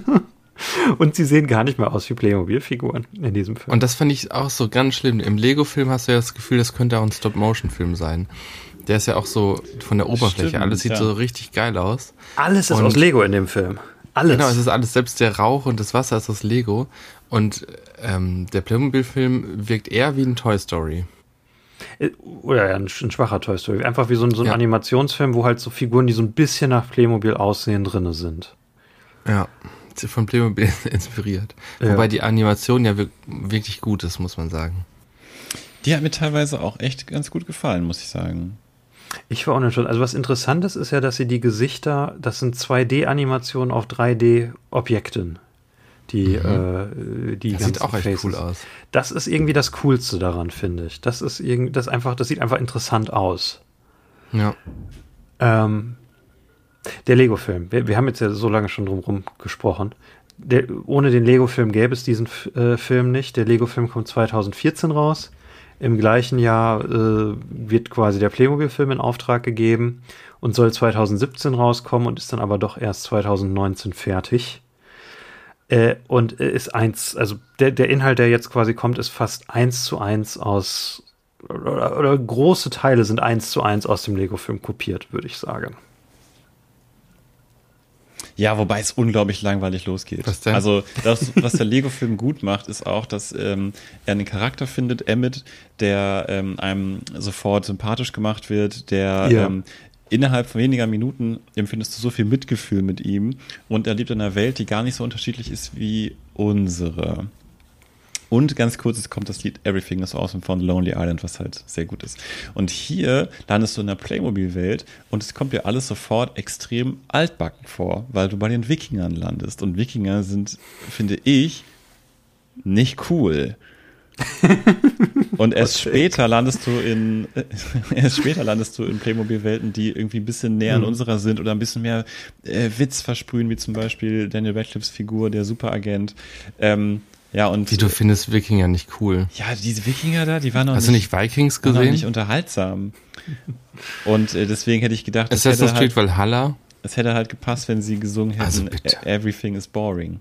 Und sie sehen gar nicht mehr aus wie Playmobil-Figuren in diesem Film. Und das fand ich auch so ganz schlimm. Im Lego-Film hast du ja das Gefühl, das könnte auch ein Stop-Motion-Film sein. Der ist ja auch so von der Oberfläche. Stimmt, alles sieht ja. so richtig geil aus. Alles ist Und- aus Lego in dem Film. Alles. Genau, es ist alles, selbst der Rauch und das Wasser ist aus Lego. Und ähm, der Playmobil-Film wirkt eher wie ein Toy Story. Äh, Oder ja, ein, ein schwacher Toy Story. Einfach wie so ein, so ein Ja. Animationsfilm, wo halt so Figuren, die so ein bisschen nach Playmobil aussehen, drinne sind. Ja, von Playmobil inspiriert. Ja. Wobei die Animation ja wir- wirklich gut ist, muss man sagen. Die hat mir teilweise auch echt ganz gut gefallen, muss ich sagen. Ich war auch nicht schon. Also was interessant ist, ist ja, dass sie die Gesichter, das sind 2D-Animationen auf 3D-Objekten. Die, äh, die Das sieht auch echt Faces. cool aus. Das ist irgendwie das Coolste daran, finde ich. Das ist irgendwie, das einfach, das sieht einfach interessant aus. Ja. Ähm, der Lego-Film. Wir, wir haben jetzt ja so lange schon drum gesprochen. Der, ohne den Lego-Film gäbe es diesen äh, Film nicht. Der Lego-Film kommt 2014 raus. Im gleichen Jahr äh, wird quasi der Playmobil-Film in Auftrag gegeben und soll 2017 rauskommen und ist dann aber doch erst 2019 fertig. Äh, und ist eins, also der, der Inhalt, der jetzt quasi kommt, ist fast eins zu eins aus, oder, oder große Teile sind eins zu eins aus dem Lego-Film kopiert, würde ich sagen. Ja, wobei es unglaublich langweilig losgeht. Was denn? Also das, was der Lego-Film gut macht, ist auch, dass ähm, er einen Charakter findet, Emmett, der ähm, einem sofort sympathisch gemacht wird, der Ja. ähm, innerhalb von weniger Minuten empfindest du so viel Mitgefühl mit ihm und er lebt in einer Welt, die gar nicht so unterschiedlich ist wie unsere. Und ganz kurz, es kommt das Lied Everything is Awesome von Lonely Island, was halt sehr gut ist. Und hier landest du in der Playmobil-Welt und es kommt dir alles sofort extrem altbacken vor, weil du bei den Wikingern landest. Und Wikinger sind, finde ich, nicht cool. Und erst später landest du in erst später landest du in Playmobil-Welten, die irgendwie ein bisschen näher an unserer sind oder ein bisschen mehr äh, Witz versprühen, wie zum Beispiel Daniel Radcliffes Figur, der Superagent. Ähm, ja, und Wie du findest Wikinger nicht cool. ja, diese Wikinger da, die waren noch Hast du nicht, nicht Vikings waren noch nicht gesehen? unterhaltsam. Und äh, deswegen hätte ich gedacht, es hätte, halt, Valhalla? es hätte halt gepasst, wenn sie gesungen hätten, Also bitte. "E- Everything is boring.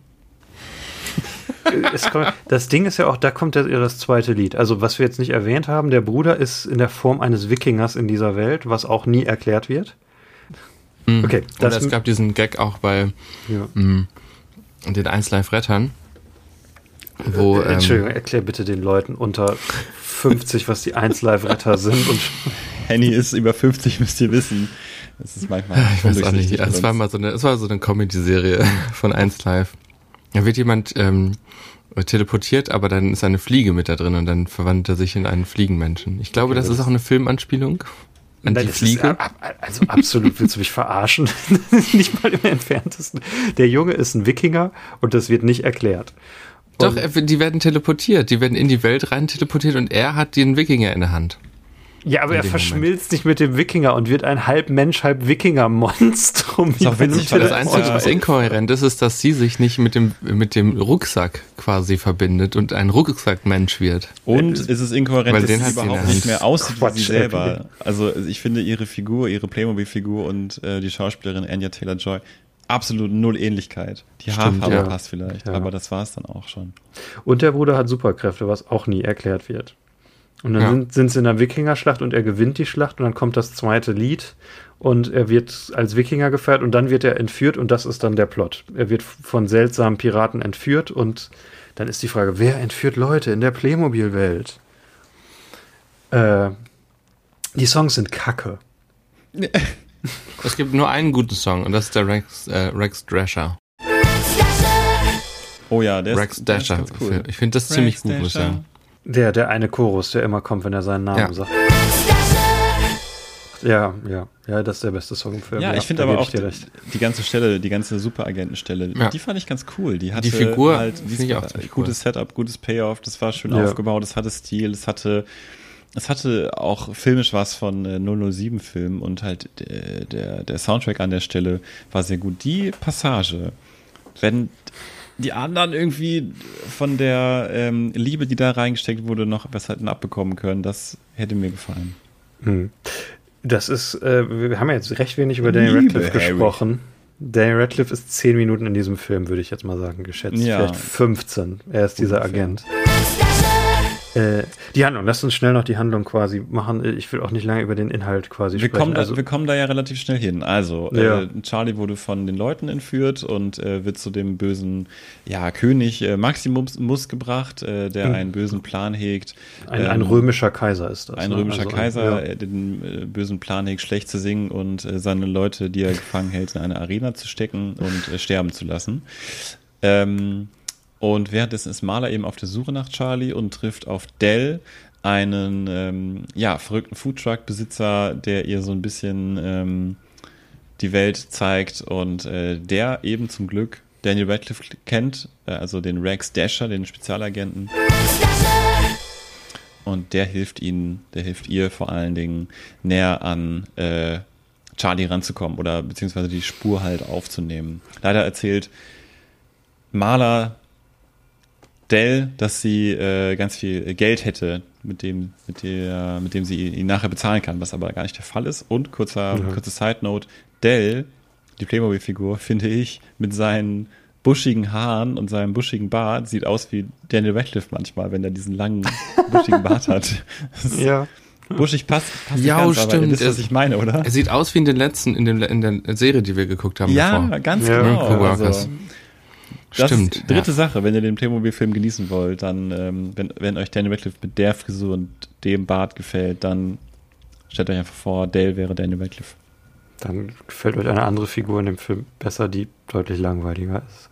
Es kommt- das Ding ist ja auch, da kommt ja das zweite Lied. Also, was wir jetzt nicht erwähnt haben, der Bruder ist in der Form eines Wikingers in dieser Welt, was auch nie erklärt wird. Mhm. Okay, Oder es gab diesen Gag auch bei Ja. mh, den 1 Live Rettern, wo ähm, Entschuldigung, erklär bitte den Leuten unter 50, was die 1 Live-Retter sind. Und Henny ist über 50, müsst ihr wissen. Das ist manchmal ich weiß auch nicht, undurchsichtig es war mal so eine, es war so eine Comedy-Serie von 1 Live. Da wird jemand ähm, teleportiert, aber dann ist eine Fliege mit da drin und dann verwandelt er sich in einen Fliegenmenschen. Ich glaube, das ist auch eine Filmanspielung an Nein, die Fliege. Ist, ab- also absolut willst du mich verarschen. Nicht mal im entferntesten. Der Junge ist ein Wikinger und das wird nicht erklärt. Doch, er, die werden teleportiert, die werden in die Welt rein teleportiert und er hat den Wikinger in der Hand. Ja, aber er verschmilzt nicht mit dem Wikinger und wird ein halb Mensch, halb Wikinger-Monstrum. Ist wie bei einem witzig, weil Das Einzige, was inkohärent ist, ist, dass sie sich nicht mit dem, mit dem Rucksack quasi verbindet und ein Rucksackmensch wird. Und es ist inkohärent, Weil dass den sie hat sie in überhaupt nicht mehr aussieht wie Quatsch, sie selber. Also ich finde ihre Figur, ihre Playmobil-Figur und äh, die Schauspielerin Anya Taylor-Joy absolut null Ähnlichkeit. Die Stimmt, Haarfarbe ja. passt vielleicht, Ja. aber das war es dann auch schon. Und der Bruder hat Superkräfte, was auch nie erklärt wird. Und dann Ja. sind, sind sie in der Wikinger-Schlacht und er gewinnt die Schlacht und dann kommt das zweite Lied und er wird als Wikinger gefeiert und dann wird er entführt und das ist dann der Plot. Er wird von seltsamen Piraten entführt und dann ist die Frage, wer entführt Leute in der Playmobil-Welt? Äh, die Songs sind kacke. Es gibt nur einen guten Song und das ist der Rex, äh, Rex Drasher. Oh ja, der Rex ist, der ist Dasher. ganz cool. Ich finde das ziemlich gut, muss ich Dasher. sagen. Der, der eine Chorus, der immer kommt, wenn er seinen Namen Ja. sagt. Ja, ja, ja, das ist der beste Song im Film. Ja, ich finde aber auch die, recht. die ganze Stelle, die ganze Superagentenstelle, Ja. die fand ich ganz cool. Die hatte Die Figur halt finde ich auch ziemlich gutes Setup, gutes Payoff, das war schön Ja. aufgebaut, es hatte Stil, es hatte es hatte auch filmisch was von äh, 007 Film und halt der, der der Soundtrack an der Stelle war sehr gut. Die Passage, wenn die anderen irgendwie von der ähm, Liebe, die da reingesteckt wurde, noch was hätten abbekommen können, das hätte mir gefallen. Hm. Das ist, äh, wir haben ja jetzt recht wenig über Daniel Liebe, Radcliffe Harry. gesprochen. Daniel Radcliffe ist zehn Minuten in diesem Film, würde ich jetzt mal sagen, geschätzt. Ja. Vielleicht 15. Er ist dieser. Agent. Äh, die Handlung, lass uns schnell noch die Handlung quasi machen. Ich will auch nicht lange über den Inhalt quasi Wir sprechen. kommen, da, also, wir kommen da ja relativ schnell hin. Also, Ja. äh, Charlie wurde von den Leuten entführt und äh, wird zu dem bösen ja, König äh, Maximus gebracht, äh, der Mhm. einen bösen Plan hegt. ein, ein ähm, römischer Kaiser ist das. Ein ne? römischer Also, Kaiser, ja. äh, den äh, bösen Plan hegt, schlecht zu singen und äh, seine Leute, die er gefangen hält, in eine Arena zu stecken und äh, sterben zu lassen. Ähm, und währenddessen ist Marla eben auf der Suche nach Charlie und trifft auf Dell, einen ähm, ja, verrückten Foodtruck-Besitzer, der ihr so ein bisschen ähm, die Welt zeigt und äh, der eben zum Glück Daniel Radcliffe kennt, äh, also den Rex Dasher, den Spezialagenten. Und der hilft ihnen, der hilft ihr vor allen Dingen näher an äh, Charlie ranzukommen oder beziehungsweise die Spur halt aufzunehmen. Leider erzählt Marla Dell, dass sie äh, ganz viel Geld hätte, mit dem, mit der, mit dem sie ihn nachher bezahlen kann, was aber gar nicht der Fall ist. Und kurzer, Mhm. kurze Side Note, Dell, die Playmobil-Figur, finde ich, mit seinen buschigen Haaren und seinem buschigen Bart sieht aus wie Daniel Radcliffe manchmal, wenn er diesen langen, buschigen Bart hat. Ja. Buschig passt, passt Ja, nicht ganz, aber stimmt. ihr wisst, was ich meine, oder? Er sieht aus wie in den letzten, in, dem, in der Serie, die wir geguckt haben. Ja, davor. ganz Ja. genau. Coworkers. Also, das Stimmt. ist dritte ja. Sache, wenn ihr den Playmobil-Film genießen wollt, dann, ähm, wenn, wenn euch Daniel Radcliffe mit der Frisur und dem Bart gefällt, dann stellt euch einfach vor, Dale wäre Daniel Radcliffe. Dann gefällt euch eine andere Figur in dem Film besser, die deutlich langweiliger ist.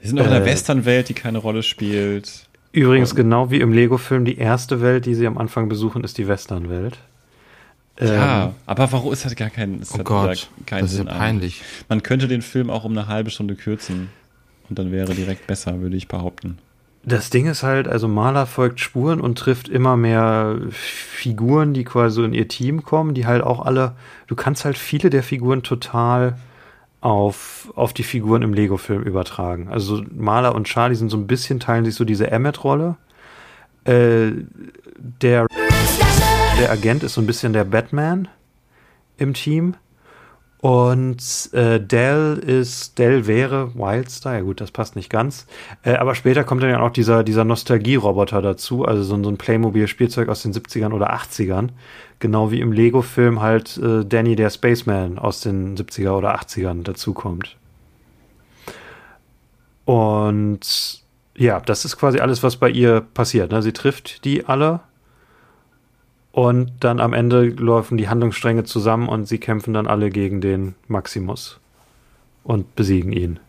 Wir sind auch in einer Äh, Western-Welt, die keine Rolle spielt. Übrigens, Und- genau wie im Lego-Film, die erste Welt, die sie am Anfang besuchen, ist die Western-Welt. ja, Ähm, aber warum ist halt gar kein, es Oh Gott, da keinen das ist ja Sinn an. peinlich. Man könnte den Film auch um eine halbe Stunde kürzen und dann wäre direkt besser, würde ich behaupten. Das Ding ist halt, also Maler folgt Spuren und trifft immer mehr Figuren, die quasi in ihr Team kommen, die halt auch alle, du kannst halt viele der Figuren total auf, auf die Figuren im Lego-Film übertragen. Also Maler und Charlie sind so ein bisschen, teilen sich so diese Emmet-Rolle. Äh, der, der Agent ist so ein bisschen der Batman im Team. Und äh, Dell ist, Dell wäre Wildstar, ja gut, das passt nicht ganz. Äh, aber später kommt dann ja auch dieser, dieser Nostalgie-Roboter dazu, also so, ein- so ein Playmobil-Spielzeug aus den 70ern oder 80ern. Genau wie im Lego-Film halt äh, Danny der Spaceman aus den 70er oder 80ern dazukommt. Und ja, das ist quasi alles, was bei ihr passiert. Ne? Sie trifft die alle und dann am Ende laufen die Handlungsstränge zusammen und sie kämpfen dann alle gegen den Maximus und besiegen ihn.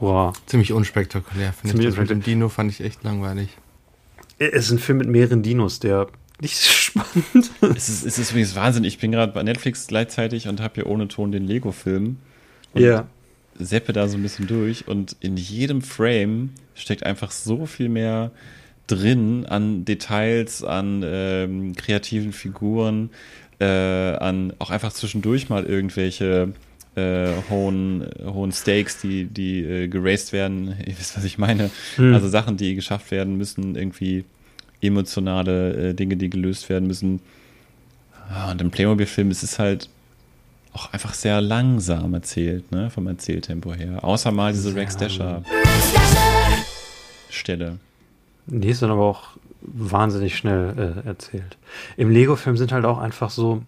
Wow. Ziemlich unspektakulär, finde ich. Ziemlich Das mit dem Dino fand ich echt langweilig. Es ist ein Film mit mehreren Dinos, der nicht so spannend Es ist, es ist übrigens Wahnsinn. Ich bin gerade bei Netflix gleichzeitig und habe hier ohne Ton den Lego-Film. Und Ja. seppe da so ein bisschen durch und in jedem Frame steckt einfach so viel mehr drin an Details, an ähm, kreativen Figuren, äh, an auch einfach zwischendurch mal irgendwelche äh, hohen, hohen Stakes, die, die äh, geraced werden. Ihr wisst, was ich meine. Hm. Also Sachen, die geschafft werden müssen, irgendwie emotionale äh, Dinge, die gelöst werden müssen. Ah, Und im Playmobil-Film ist es halt auch einfach sehr langsam erzählt, ne, vom Erzähltempo her. Außer mal diese Rex Dasher Stelle. Die ist dann aber auch wahnsinnig schnell äh, erzählt. Im Lego-Film sind halt auch einfach so.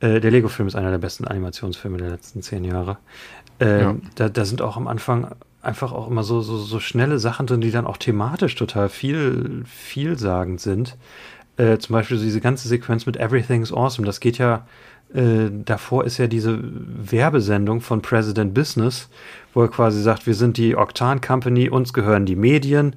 Äh, der Lego-Film ist einer der besten Animationsfilme der letzten zehn Jahre. Ähm, Ja. da, da sind auch am Anfang einfach auch immer so, so, so schnelle Sachen drin, die dann auch thematisch total viel, vielsagend sind. Äh, zum Beispiel so diese ganze Sequenz mit Everything's Awesome. Das geht ja, äh, davor ist ja diese Werbesendung von President Business, wo er quasi sagt, wir sind die Octan Company, uns gehören die Medien,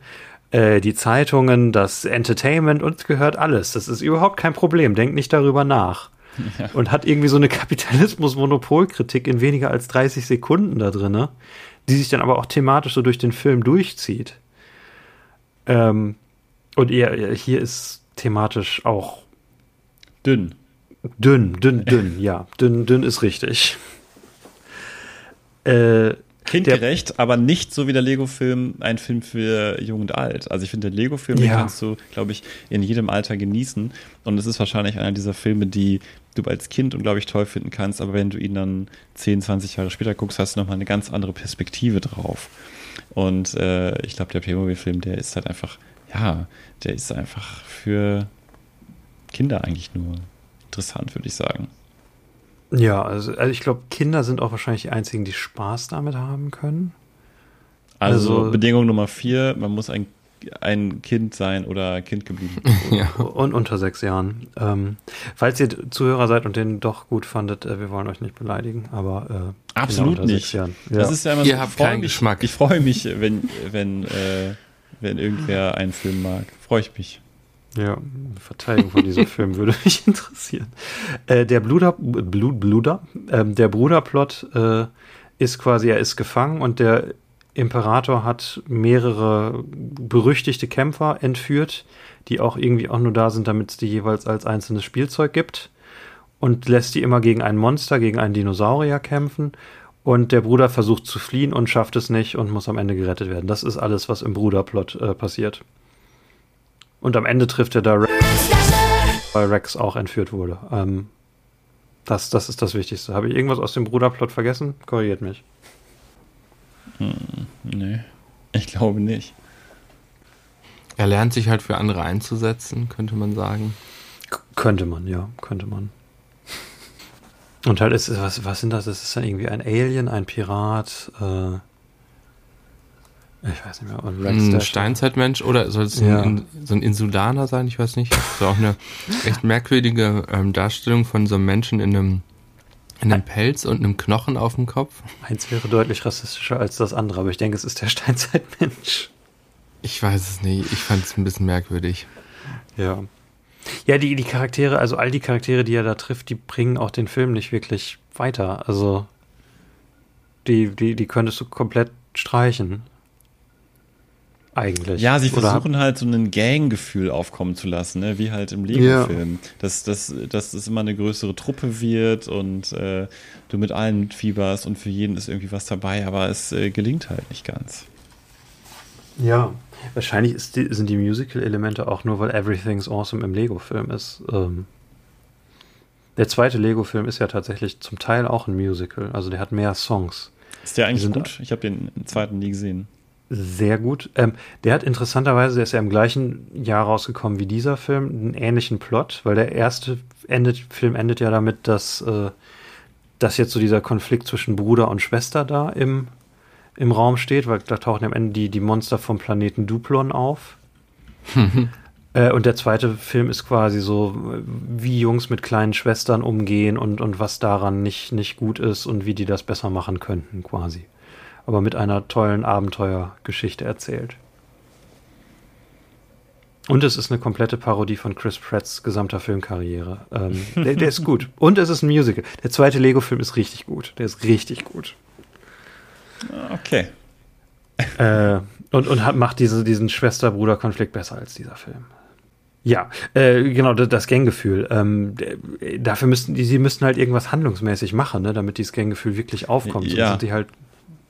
äh, die Zeitungen, das Entertainment, uns gehört alles. Das ist überhaupt kein Problem. Denkt nicht darüber nach. Und hat irgendwie so eine Kapitalismus-Monopolkritik in weniger als 30 Sekunden da drinne, die sich dann aber auch thematisch so durch den Film durchzieht. Ähm, und eher, hier ist thematisch auch Dünn. dünn, dünn, dünn, ja. Dünn, dünn ist richtig. Äh, Kindgerecht, aber nicht so wie der Lego-Film ein Film für Jung und Alt. Also ich finde, der Lego-Film, Ja. kannst du, glaube ich, in jedem Alter genießen. Und es ist wahrscheinlich einer dieser Filme, die du als Kind unglaublich toll finden kannst, aber wenn du ihn dann 10, 20 Jahre später guckst, hast du nochmal eine ganz andere Perspektive drauf. Und äh, ich glaube, der Playmobil-Film, der ist halt einfach ja, der ist einfach für Kinder eigentlich nur interessant, würde ich sagen. Ja, also, also ich glaube, Kinder sind auch wahrscheinlich die einzigen, die Spaß damit haben können. Also, Also- Bedingung Nummer vier, man muss ein, ein Kind sein oder Kind geblieben. ja. Und unter sechs Jahren. Ähm, falls ihr Zuhörer seid und den doch gut fandet, äh, wir wollen euch nicht beleidigen, aber äh, Absolut Kinder unter nicht. Ja. Das ist ja immer Ihr so, habt keinen mich, Geschmack. Ich freue mich, wenn, wenn, äh, wenn irgendwer einen Film mag. Freue ich mich. Ja, Verteidigung von diesem Film würde mich interessieren. Äh, der Bluder, Blut, Bluder, ähm, der Bruderplot äh, ist quasi, er ist gefangen und der Imperator hat mehrere berüchtigte Kämpfer entführt, die auch irgendwie auch nur da sind, damit es die jeweils als einzelnes Spielzeug gibt und lässt die immer gegen ein Monster, gegen einen Dinosaurier kämpfen. Und der Bruder versucht zu fliehen und schafft es nicht und muss am Ende gerettet werden. Das ist alles, was im Bruderplot äh, passiert. Und am Ende trifft er da Rex, weil Rex auch entführt wurde. Ähm, das, das ist das Wichtigste. Habe ich irgendwas aus dem Bruderplot vergessen? Korrigiert mich. Nee, ich glaube nicht. Er lernt sich halt für andere einzusetzen, könnte man sagen. K könnte man, ja, könnte man. Und halt ist, was, was sind das? Das ist dann irgendwie ein Alien, ein Pirat, äh, ich weiß nicht mehr. Und Ein Steinzeitmensch oder soll es ein, Ja. in, so ein Insulaner sein? Ich weiß nicht. Das war auch eine echt merkwürdige ähm, Darstellung von so einem Menschen in einem, in einem Pelz und einem Knochen auf dem Kopf. Eins wäre deutlich rassistischer als das andere, aber ich denke, es ist der Steinzeitmensch. Ich weiß es nicht. Ich fand es ein bisschen merkwürdig. Ja. Ja, die, die Charaktere, also all die Charaktere, die er da trifft, die bringen auch den Film nicht wirklich weiter. Also, die, die, die könntest du komplett streichen. Eigentlich. Ja, sie Oder- versuchen halt so ein Gang-Gefühl aufkommen zu lassen, ne? wie halt im Lego-Film. Dass, dass, dass es immer eine größere Truppe wird und äh, du mit allen fieberst und für jeden ist irgendwie was dabei, aber es äh, gelingt halt nicht ganz. Ja, wahrscheinlich die, sind die Musical-Elemente auch nur, weil Everything's Awesome im Lego-Film ist. Ähm, der zweite Lego-Film ist ja tatsächlich zum Teil auch ein Musical. Also der hat mehr Songs. Ist der eigentlich gut? Ich habe den zweiten nie gesehen. Sehr gut. Ähm, der hat interessanterweise, der ist ja im gleichen Jahr rausgekommen wie dieser Film, einen ähnlichen Plot, weil der erste endet, Film endet ja damit, dass, äh, dass jetzt so dieser Konflikt zwischen Bruder und Schwester da im, im Raum steht, weil da tauchen am Ende die, die Monster vom Planeten Duplon auf. Äh, und der zweite Film ist quasi so, wie Jungs mit kleinen Schwestern umgehen und, und was daran nicht, nicht gut ist und wie die das besser machen könnten, quasi. Aber mit einer tollen Abenteuergeschichte erzählt. Und es ist eine komplette Parodie von Chris Pratts gesamter Filmkarriere. Ähm, der, der ist gut. Und es ist ein Musical. Der zweite Lego-Film ist richtig gut. Der ist richtig gut. Okay. Äh, und und hat, macht diese, diesen Schwester-Bruder-Konflikt besser als dieser Film. Ja, äh, genau, das, das Ganggefühl. Ähm, dafür müssten die, sie müssten halt irgendwas handlungsmäßig machen, ne, damit dieses Ganggefühl wirklich aufkommt. Sonst Ja. sind die halt,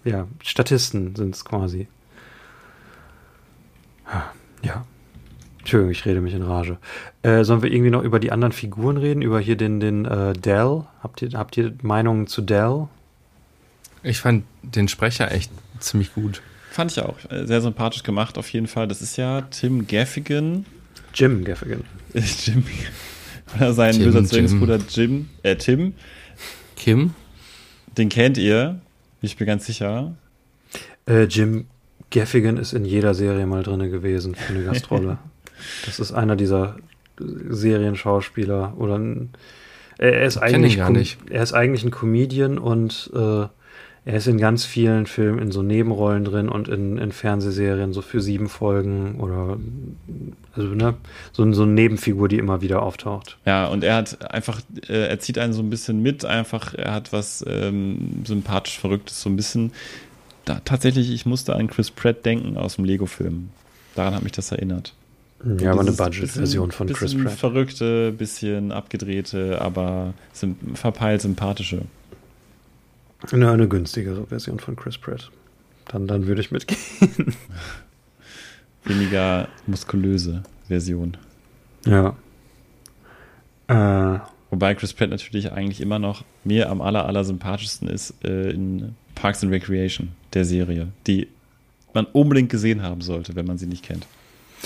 ja, Statisten sind es quasi. Ja. Entschuldigung, ich rede mich in Rage. Äh, sollen wir irgendwie noch über die anderen Figuren reden? Über hier den, den äh, Dell? Habt ihr, habt ihr Meinungen zu Dell? Ich fand den Sprecher echt ziemlich gut. Fand ich auch. Äh, Sehr sympathisch gemacht auf jeden Fall. Das ist ja Tim Gaffigan. Jim Gaffigan. Äh, Jim. Oder sein Jim, böser Jim. Zwillingsbruder Jim. Äh, Tim. Kim? Den kennt ihr. Ich bin ganz sicher. Äh, Jim Gaffigan ist in jeder Serie mal drinne gewesen für eine Gastrolle. das ist einer dieser Serienschauspieler oder ein, er er ist eigentlich gar Com- nicht. er ist eigentlich ein Comedian und äh, er ist in ganz vielen Filmen in so Nebenrollen drin und in, in Fernsehserien so für sieben Folgen oder also ne so, so eine Nebenfigur, die immer wieder auftaucht. Ja, und er hat einfach, äh, er zieht einen so ein bisschen mit, einfach, er hat was ähm, sympathisch Verrücktes, so ein bisschen. Da, tatsächlich, ich musste an Chris Pratt denken aus dem Lego-Film. Daran hat mich das erinnert. Ja, aber eine Budget-Version von Chris bisschen Pratt. Verrückte, bisschen abgedrehte, aber verpeilt sympathische. Eine, eine günstigere Version von Chris Pratt. Dann, dann würde ich mitgehen. Weniger muskulöse Version. Ja. Äh, Wobei Chris Pratt natürlich eigentlich immer noch mir am aller, aller sympathischsten ist äh, in Parks and Recreation, der Serie, die man unbedingt gesehen haben sollte, wenn man sie nicht kennt.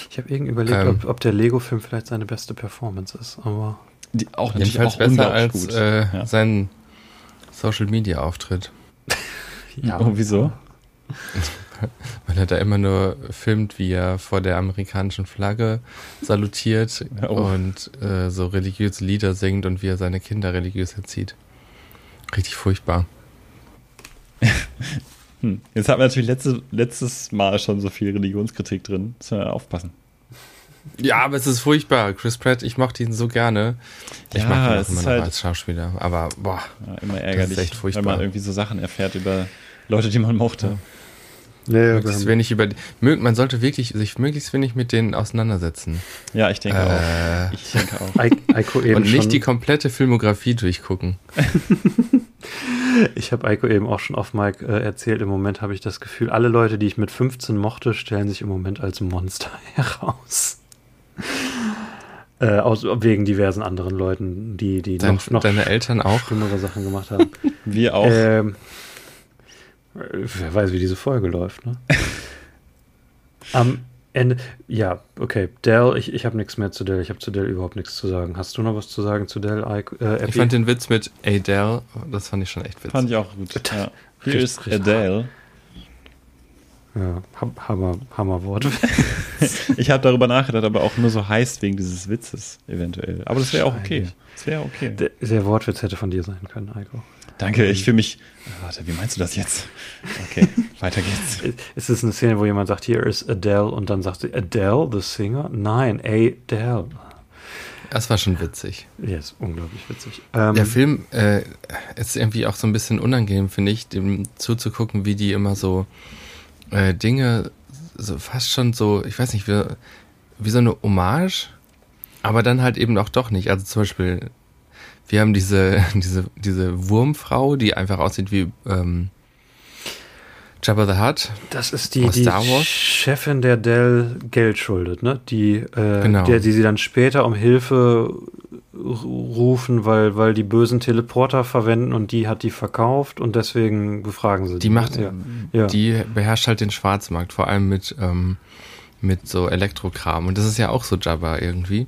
Ich habe irgendwie überlegt, Ähm. ob, ob der Lego-Film vielleicht seine beste Performance ist, aber Die, auch natürlich Jedenfalls auch besser als gut. äh, ja. sein Social Media Auftritt. ja. Oh, wieso? Weil er da immer nur filmt, wie er vor der amerikanischen Flagge salutiert Oh. und äh, so religiöse Lieder singt und wie er seine Kinder religiös erzieht. Richtig furchtbar. Hm. Jetzt hatten wir natürlich letzte, letztes Mal schon so viel Religionskritik drin. Müssen wir aufpassen. Ja, aber es ist furchtbar. Chris Pratt, ich mochte ihn so gerne. Ich Ja, mag ihn es auch immer ist noch halt- als Schauspieler. Aber boah, Ja, immer ärgerlich, echt furchtbar. wenn man irgendwie so Sachen erfährt über Leute, die man mochte. Ja, ja, möglichst wenig über man sollte wirklich sich möglichst wenig mit denen auseinandersetzen. Ja, ich denke Äh, auch. Ich denke auch. I- Eiko eben und nicht schon, die komplette Filmografie durchgucken. Ich habe Eiko eben auch schon auf Mike äh, erzählt. Im Moment habe ich das Gefühl, alle Leute, die ich mit 15 mochte, stellen sich im Moment als Monster heraus. Äh, aus, wegen diversen anderen Leuten, die, die Dein, noch, noch deine Eltern auch. schlimmere Sachen gemacht haben. Wir auch. Ähm, wer weiß, wie diese Folge läuft, ne? Am Ende, ja, okay. Dell, ich, ich habe nichts mehr zu Dell. Ich habe zu Dell überhaupt nichts zu sagen. Hast du noch was zu sagen zu Dell? Äh, Ich fand den Witz mit Adele, das fand ich schon echt witzig. Fand ich auch gut. Ja. Hier ist. Adele. Ja, Ham- Hammer, Hammerwort. Ich habe darüber nachgedacht, aber auch nur so heißt wegen dieses Witzes eventuell. Aber das wäre auch okay. Das wäre okay. der, der Wortwitz hätte von dir sein können, Eiko. Danke, ich fühle mich. Warte, wie meinst du das jetzt? Okay, weiter geht's. Ist es eine Szene, wo jemand sagt, hier ist Adele und dann sagt sie, Adele, the singer? Nein, Adele. Das war schon witzig. Ja, ist unglaublich witzig. Ähm, Der Film äh, ist irgendwie auch so ein bisschen unangenehm, finde ich, dem zuzugucken, wie die immer so äh, Dinge, so fast schon so, ich weiß nicht, wie, wie so eine Hommage, aber dann halt eben auch doch nicht. Also zum Beispiel, wir haben diese, diese, diese Wurmfrau, die einfach aussieht wie ähm, Jabba the Hutt. Das ist die, Aus die Star Wars? Chefin, der Dell Geld schuldet, ne? Die, äh, Genau. der, die sie dann später um Hilfe rufen, weil, weil die bösen Teleporter verwenden und die hat die verkauft und deswegen befragen sie Die macht, Ja. Ja. die beherrscht halt den Schwarzmarkt, vor allem mit, ähm, mit so Elektrokram. Und das ist ja auch so Jabba irgendwie.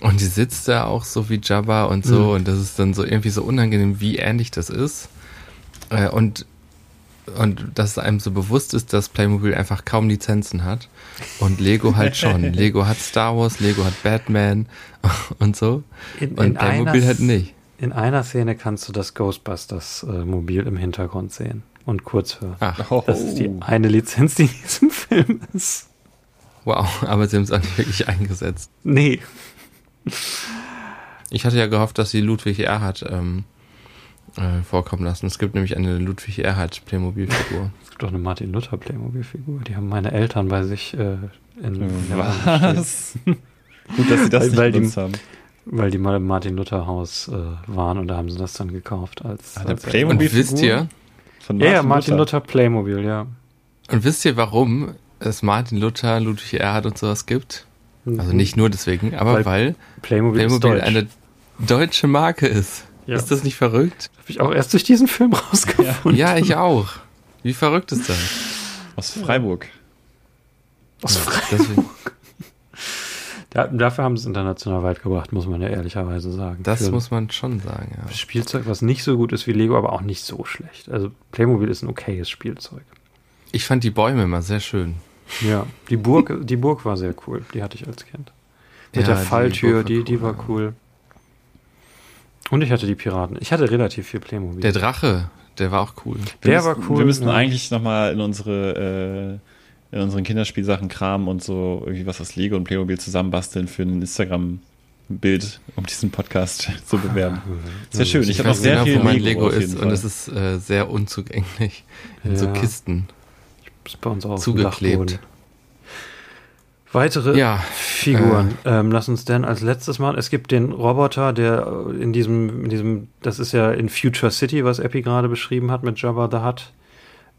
Und die sitzt da auch so wie Jabba und so. Mhm. Und das ist dann so irgendwie so unangenehm, wie ähnlich das ist. Äh, und, und dass es einem so bewusst ist, dass Playmobil einfach kaum Lizenzen hat. Und Lego halt schon. Lego hat Star Wars, Lego hat Batman und so. In, Und in, Playmobil einer, halt nicht. in einer Szene kannst du das Ghostbusters-Mobil im Hintergrund sehen. Und kurz für. Ach, Oh. Das ist die eine Lizenz, die in diesem Film ist. wow. Aber sie haben es auch nicht wirklich eingesetzt. Nee. Ich hatte ja gehofft, dass sie Ludwig Erhard ähm, äh, vorkommen lassen. Es gibt nämlich eine Ludwig Erhard Playmobil-Figur. Es gibt auch eine Martin Luther Playmobil-Figur. Die haben meine Eltern bei sich äh, in, stehen. Was? Gut, dass sie das Weil- nicht weil die- benutzt haben. Weil die mal im Martin Luther Haus äh, waren und da haben sie das dann gekauft als. Ah, als Playmobil- Und wisst ihr, Von Ja, ja, Martin Luther Playmobil, ja. und wisst ihr, warum es Martin Luther, Ludwig Erhard und sowas gibt? Also nicht nur deswegen, aber Weil weil, Playmobil, Playmobil deutsch. eine deutsche Marke ist. Ja. Ist das nicht verrückt? Habe ich auch erst durch diesen Film rausgefunden. Ja, ich auch. Wie verrückt ist das? Aus Freiburg. Aus Fre- Deswegen, Da, dafür haben sie es international weit gebracht, muss man ja ehrlicherweise sagen. das Für muss man schon sagen, ja. Spielzeug, was nicht so gut ist wie Lego, aber auch nicht so schlecht. Also Playmobil ist ein okayes Spielzeug. Ich fand die Bäume immer sehr schön. Ja, die Burg, die Burg war sehr cool. Die hatte ich als Kind. Mit Ja, der die Falltür, Burg war die, die cool, war ja. cool. Und ich hatte die Piraten. Ich hatte relativ viel Playmobil. Der Drache, der war auch cool. Wir Der müssen, war cool, Wir müssen ja. eigentlich nochmal in unsere äh, in unseren Kinderspielsachen kramen und so irgendwie was aus Lego und Playmobil zusammenbasteln für ein Instagram-Bild, um diesen Podcast zu bewerben. Sehr schön. Ich, Ich habe noch weiß sehr genau, viel wo mein Lego, Lego ist und es ist äh, sehr unzugänglich. In so Ja. Kisten. ist bei uns auch Zugeklebt. Weitere Ja, Figuren. Ähm, lass uns denn als letztes mal. Es gibt den Roboter, der äh, in diesem, in diesem, das ist ja in Future City, was Epi gerade beschrieben hat mit Jabba the Hutt,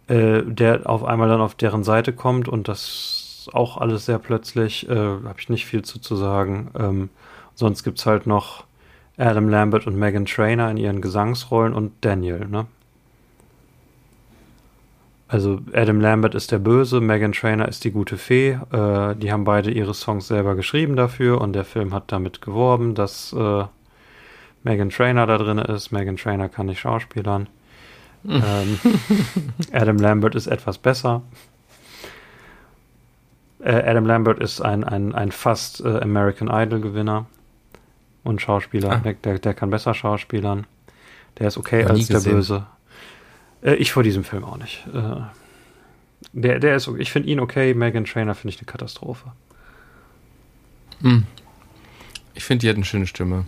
äh, der auf einmal dann auf deren Seite kommt und das auch alles sehr plötzlich, äh, habe ich nicht viel zu, zu sagen. Ähm, sonst gibt's halt noch Adam Lambert und Megan Trainer in ihren Gesangsrollen und Daniel, ne? Also Adam Lambert ist der Böse, Megan Trainor ist die gute Fee. Äh, die haben beide ihre Songs selber geschrieben dafür und der Film hat damit geworben, dass äh, Megan Trainor da drin ist. Megan Trainor kann nicht schauspielern. ähm, Adam Lambert ist etwas besser. Äh, Adam Lambert ist ein, ein, ein fast äh, American Idol-Gewinner und Schauspieler. Ah. Der, der, der kann besser schauspielern. Der ist okay Noch als der. Böse. Äh, ich vor diesem Film auch nicht. Äh, der, der ist, ich finde ihn okay. Megan Trainor finde ich eine Katastrophe. Hm. Ich finde, die hat eine schöne Stimme.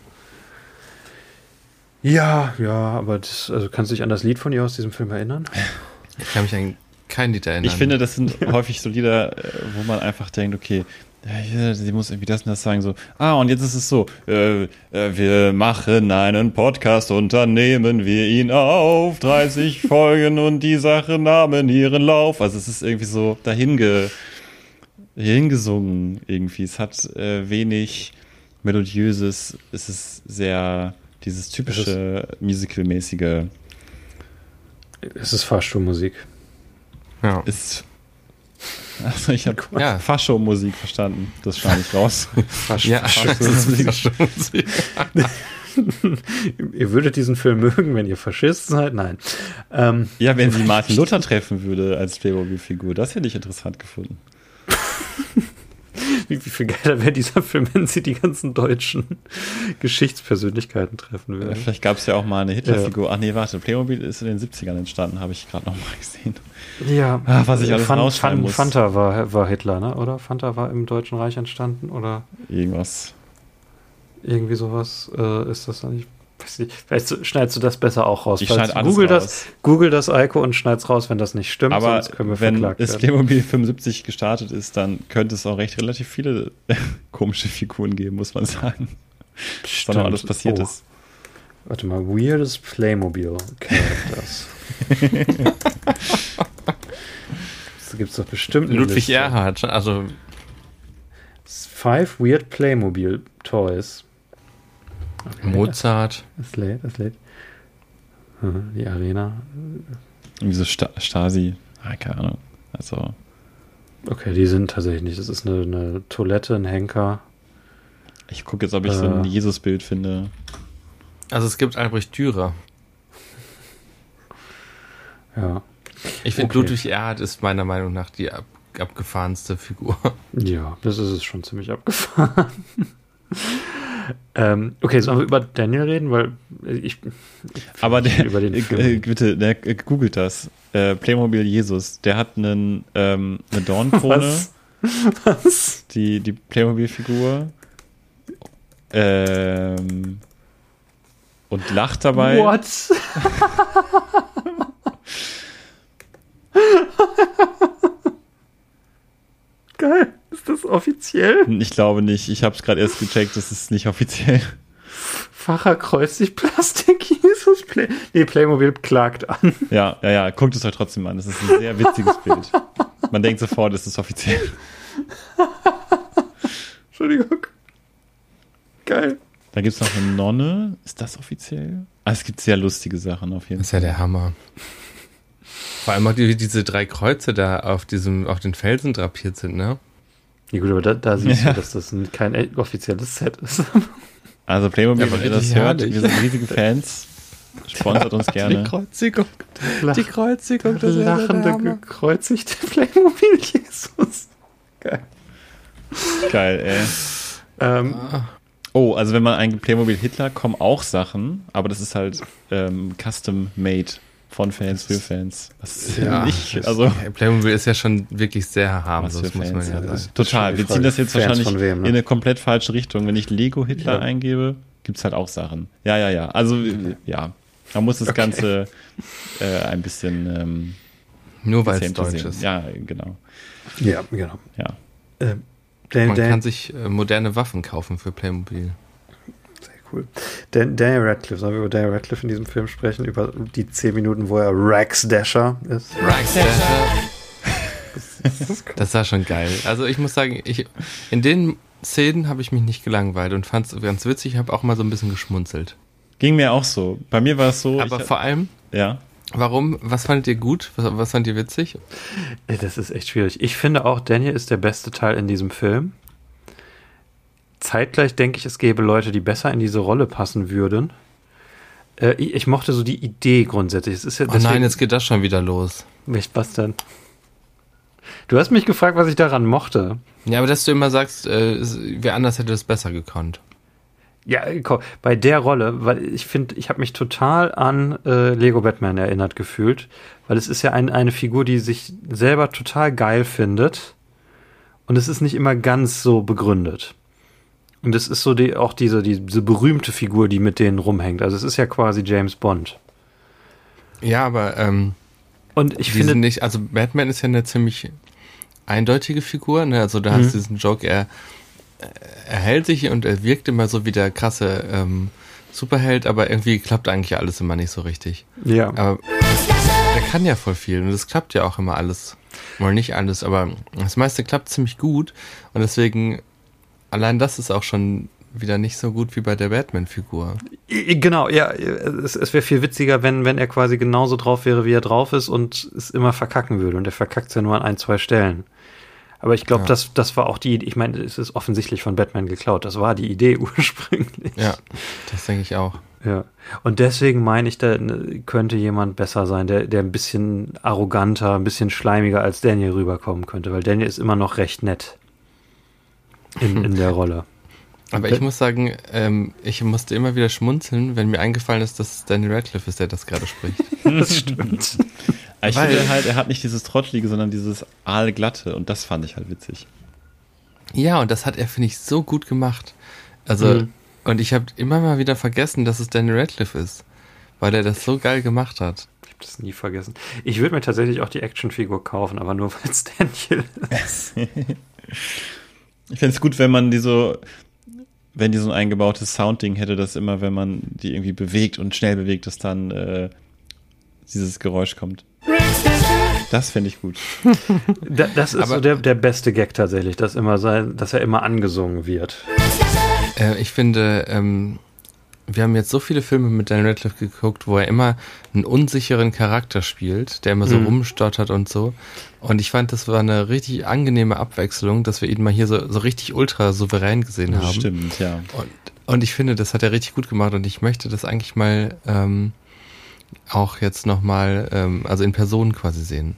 Ja, ja, aber das, also kannst du dich an das Lied von ihr aus diesem Film erinnern? Ich kann mich an kein Lied erinnern. Ich finde, das sind häufig so Lieder, äh, wo man einfach denkt, okay, ja, sie muss irgendwie das und das sagen, so, ah, und jetzt ist es so, äh, äh, wir machen einen Podcast und dann nehmen wir ihn auf, 30 Folgen und die Sache nahmen ihren Lauf. Also es ist irgendwie so dahinge, hingesungen irgendwie. Es hat äh, wenig melodiöses, es ist sehr dieses typische Musical-mäßige Es ist Fahrstuhlmusik. ja. ist. Also ich habe Ja. Fascho-Musik verstanden. Das schneide ich raus. ja, das ist schon Musik. ihr würdet diesen Film mögen, wenn ihr Faschisten seid? Nein. Ähm, ja, wenn sie Martin Luther treffen würde als Playmobil-Figur, das hätte ich interessant gefunden. wie, wie viel geiler wäre dieser Film, wenn sie die ganzen deutschen Geschichtspersönlichkeiten treffen würden? Vielleicht gab es ja auch mal eine Hitler-Figur. Ach nee, warte, Playmobil ist in den 70ern entstanden, habe ich gerade noch mal gesehen. Ja, Ah, was ich alles Fan, rausschneiden Fan, muss. Fanta war, war Hitler, ne? oder? Fanta war im Deutschen Reich entstanden oder Irgendwas. irgendwie sowas äh, ist das dann nicht. Weiß nicht. Vielleicht schneidest du das besser auch raus. Ich schneide alles Google raus. das, Google das Eiko und schneid's raus, wenn das nicht stimmt, Aber sonst können wir wenn werden. Playmobil 75 gestartet ist, dann könnte es auch recht relativ viele komische Figuren geben, muss man sagen. Was da noch alles passiert Oh. ist. Warte mal, weirdes Playmobil Characters. das gibt's doch bestimmt. eine Ludwig Liste. Erhard, also Five weird Playmobil Toys. Mozart. Es lädt, es lädt. Die Arena. Irgendwie so Sta Stasi. Ah, keine Ahnung. Also, Okay, die sind tatsächlich nicht. Das ist eine, eine Toilette, ein Henker. ich gucke jetzt, ob ich so ein Äh. Jesus-Bild finde. Also es gibt Albrecht Dürer. Ja. Ich finde, Okay. Ludwig Erhard ist meiner Meinung nach die ab, abgefahrenste Figur. Ja, das ist es schon ziemlich abgefahren. ähm, okay, sollen wir über Daniel reden? Weil ich. Aber der, über den äh, Film. äh, bitte, der äh, googelt das. Äh, Playmobil Jesus, der hat einen, ähm, eine Dornkrone, Was? Was? die, die Playmobil-Figur. Ähm, und lacht dabei. What? Geil. Ist das offiziell? Ich glaube nicht. Ich habe es gerade erst gecheckt, das ist nicht offiziell. Facher kreuzt sich Plastik Jesus Play. Nee, Playmobil klagt an. Ja, ja, ja. Guckt es euch trotzdem an. Das ist ein sehr witziges Bild. Man denkt sofort, es ist offiziell. Entschuldigung. Geil. Da gibt es noch eine Nonne. Ist das offiziell? Ah, es gibt sehr lustige Sachen auf jeden Das ist Fall. ja der Hammer. Vor allem auch die, diese drei Kreuze da auf diesem, auf den Felsen drapiert sind, ne? Ja gut, aber da, da siehst Ja. du, dass das ein, kein offizielles Set ist. Also Playmobil, Ja, wenn ihr das hört, herrlich. wir sind riesige Fans. Sponsert uns Die gerne. Kreuzigung. Lach, Die Kreuzigung, das lachende, gekreuzigte Playmobil Jesus. Geil. Geil, ey. Ähm, Oh, also wenn man eingibt Playmobil Hitler, kommen auch Sachen, aber das ist halt ähm, custom made von Fans für Fans. Was Ja, nicht, das- also Playmobil ist ja schon wirklich sehr harmlos, muss man ja sagen. Total. Ist Wir ziehen das jetzt Fans wahrscheinlich wem, ne? in eine komplett falsche Richtung. Wenn ich Lego Hitler Ja. eingebe, gibt's halt auch Sachen. Ja, ja, ja. Also ja, man muss das Ganze äh, ein bisschen ähm, Nur weil es deutsch sehen. ist. Ja, genau. ja, genau. Ja. Ähm, Man kann sich äh, moderne Waffen kaufen für Playmobil. Cool. Dan, Daniel Radcliffe, sollen wir über Daniel Radcliffe in diesem Film sprechen? Über die 10 Minuten, wo er Rax Dasher ist? Das war schon geil. Also ich muss sagen, ich, in den Szenen habe ich mich nicht gelangweilt und fand es ganz witzig. Ich habe auch mal so ein bisschen geschmunzelt. Ging mir auch so. Bei mir war es so. Aber ich, vor allem, ja. Warum? Was fandet ihr gut? Was, was fand ihr witzig? Das ist echt schwierig. Ich finde auch, Daniel ist der beste Teil in diesem Film. Zeitgleich denke ich, es gäbe Leute, die besser in diese Rolle passen würden. Äh, ich, ich mochte so die Idee grundsätzlich. Es ist ja Oh deswegen- nein, jetzt geht das schon wieder los. Was denn? Du hast mich gefragt, was ich daran mochte. Ja, aber dass du immer sagst, äh, wer anders hätte das besser gekonnt. Ja, komm, bei der Rolle, weil ich finde, ich habe mich total an äh, Lego Batman erinnert gefühlt, weil es ist ja ein, eine Figur, die sich selber total geil findet und es ist nicht immer ganz so begründet. Und es ist so die, auch diese, diese berühmte Figur, die mit denen rumhängt. Also es ist ja quasi James Bond. Ja, aber ähm, Und ich die finde, nicht, also Batman ist ja eine ziemlich eindeutige Figur, ne? Also da hast du diesen Joke, er, er hält sich und er wirkt immer so wie der krasse ähm, Superheld, aber irgendwie klappt eigentlich alles immer nicht so richtig. ja, Aber der kann ja voll viel und das klappt ja auch immer alles. Mal nicht alles, aber das meiste klappt ziemlich gut und deswegen, allein das ist auch schon wieder nicht so gut wie bei der Batman-Figur. Genau, ja, es, es wäre viel witziger, wenn, wenn er quasi genauso drauf wäre, wie er drauf ist und es immer verkacken würde. Und er verkackt ja nur an ein, zwei Stellen. Aber ich glaube, Ja. das, das war auch die, ich meine, es ist offensichtlich von Batman geklaut. Das war die Idee ursprünglich. Ja, das denke ich auch. ja. Und deswegen meine ich, da ne, könnte jemand besser sein, der, der ein bisschen arroganter, ein bisschen schleimiger als Daniel rüberkommen könnte, weil Daniel ist immer noch recht nett in, in der Rolle. Aber ich muss sagen, ähm, ich musste immer wieder schmunzeln, wenn mir eingefallen ist, dass es Daniel Radcliffe ist, der das gerade spricht. Das stimmt. Aber ich Weil- finde halt, er hat nicht dieses Trottelige, sondern dieses aalglatte und das fand ich halt witzig. Ja, und das hat er, finde ich, so gut gemacht. Also, Mhm. und ich habe immer mal wieder vergessen, dass es Daniel Radcliffe ist, weil er das so geil gemacht hat. Ich habe das nie vergessen. Ich würde mir tatsächlich auch die Actionfigur kaufen, aber nur weil es Daniel ist. Ich fände es gut, wenn man die so, wenn die so ein eingebautes Soundding hätte, dass immer, wenn man die irgendwie bewegt und schnell bewegt, dass dann äh, dieses Geräusch kommt. Das fände ich gut. Da, das ist Aber- so der, der beste Gag tatsächlich, dass, immer sein, dass er immer angesungen wird. Äh, ich finde, ähm, wir haben jetzt so viele Filme mit Daniel Radcliffe geguckt, wo er immer einen unsicheren Charakter spielt, der immer so Mhm. rumstottert und so. Und ich fand, das war eine richtig angenehme Abwechslung, dass wir ihn mal hier so, so richtig ultra souverän gesehen Das haben. stimmt, ja. Und, und ich finde, das hat er richtig gut gemacht und ich möchte das eigentlich mal ähm, auch jetzt nochmal, ähm, also in Person quasi sehen.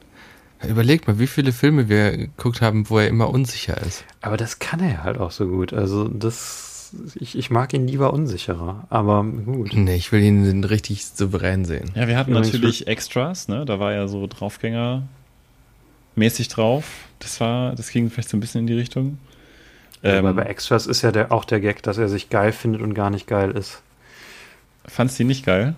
Überlegt mal, wie viele Filme wir geguckt haben, wo er immer unsicher ist. Aber das kann er halt auch so gut. Also das, ich, ich mag ihn lieber unsicherer, aber gut. Nee, ich will ihn richtig souverän sehen. Ja, wir hatten Übrigens natürlich Extras, ne? Da war ja so Draufgänger mäßig drauf. Das war, das ging vielleicht so ein bisschen in die Richtung. aber Ähm, bei Extras ist ja der, auch der Gag, dass er sich geil findet und gar nicht geil ist. fandst du die nicht geil?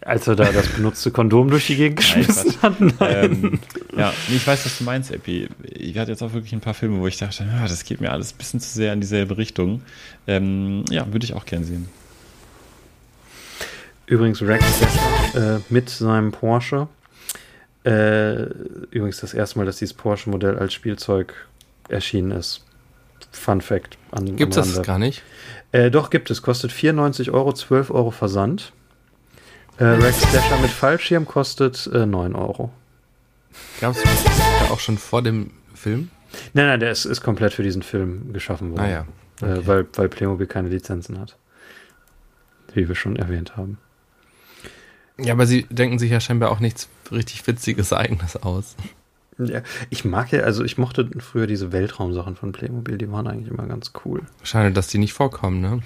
Als er da das benutzte Kondom durch die Gegend Nein, geschmissen Quatsch. hat. Nein. ähm, ja, ich weiß, was du meinst, Epi. Ich hatte jetzt auch wirklich ein paar Filme, wo ich dachte, ah, das geht mir alles ein bisschen zu sehr in dieselbe Richtung. Ähm, ja, würde ich auch gern sehen. Übrigens Rex äh, mit seinem Porsche. Äh, übrigens das erste Mal, dass dieses Porsche-Modell als Spielzeug erschienen ist. Fun Fact. An, Gibt's am das gar nicht? Äh, doch, gibt es. Kostet 94 Euro, 12 Euro Versand. Äh, Rex Dasher mit Fallschirm kostet äh, 9 Euro. Gab es auch schon vor dem Film? Nein, nein, der ist, ist komplett für diesen Film geschaffen worden. Ah ja. Äh, weil, weil Playmobil keine Lizenzen hat. Wie wir schon erwähnt haben. Ja, aber sie denken sich ja scheinbar auch nichts richtig Witziges Eigenes aus. Ja, ich mag ja, also ich mochte früher diese Weltraumsachen von Playmobil, die waren eigentlich immer ganz cool. Schade, dass die nicht vorkommen, ne?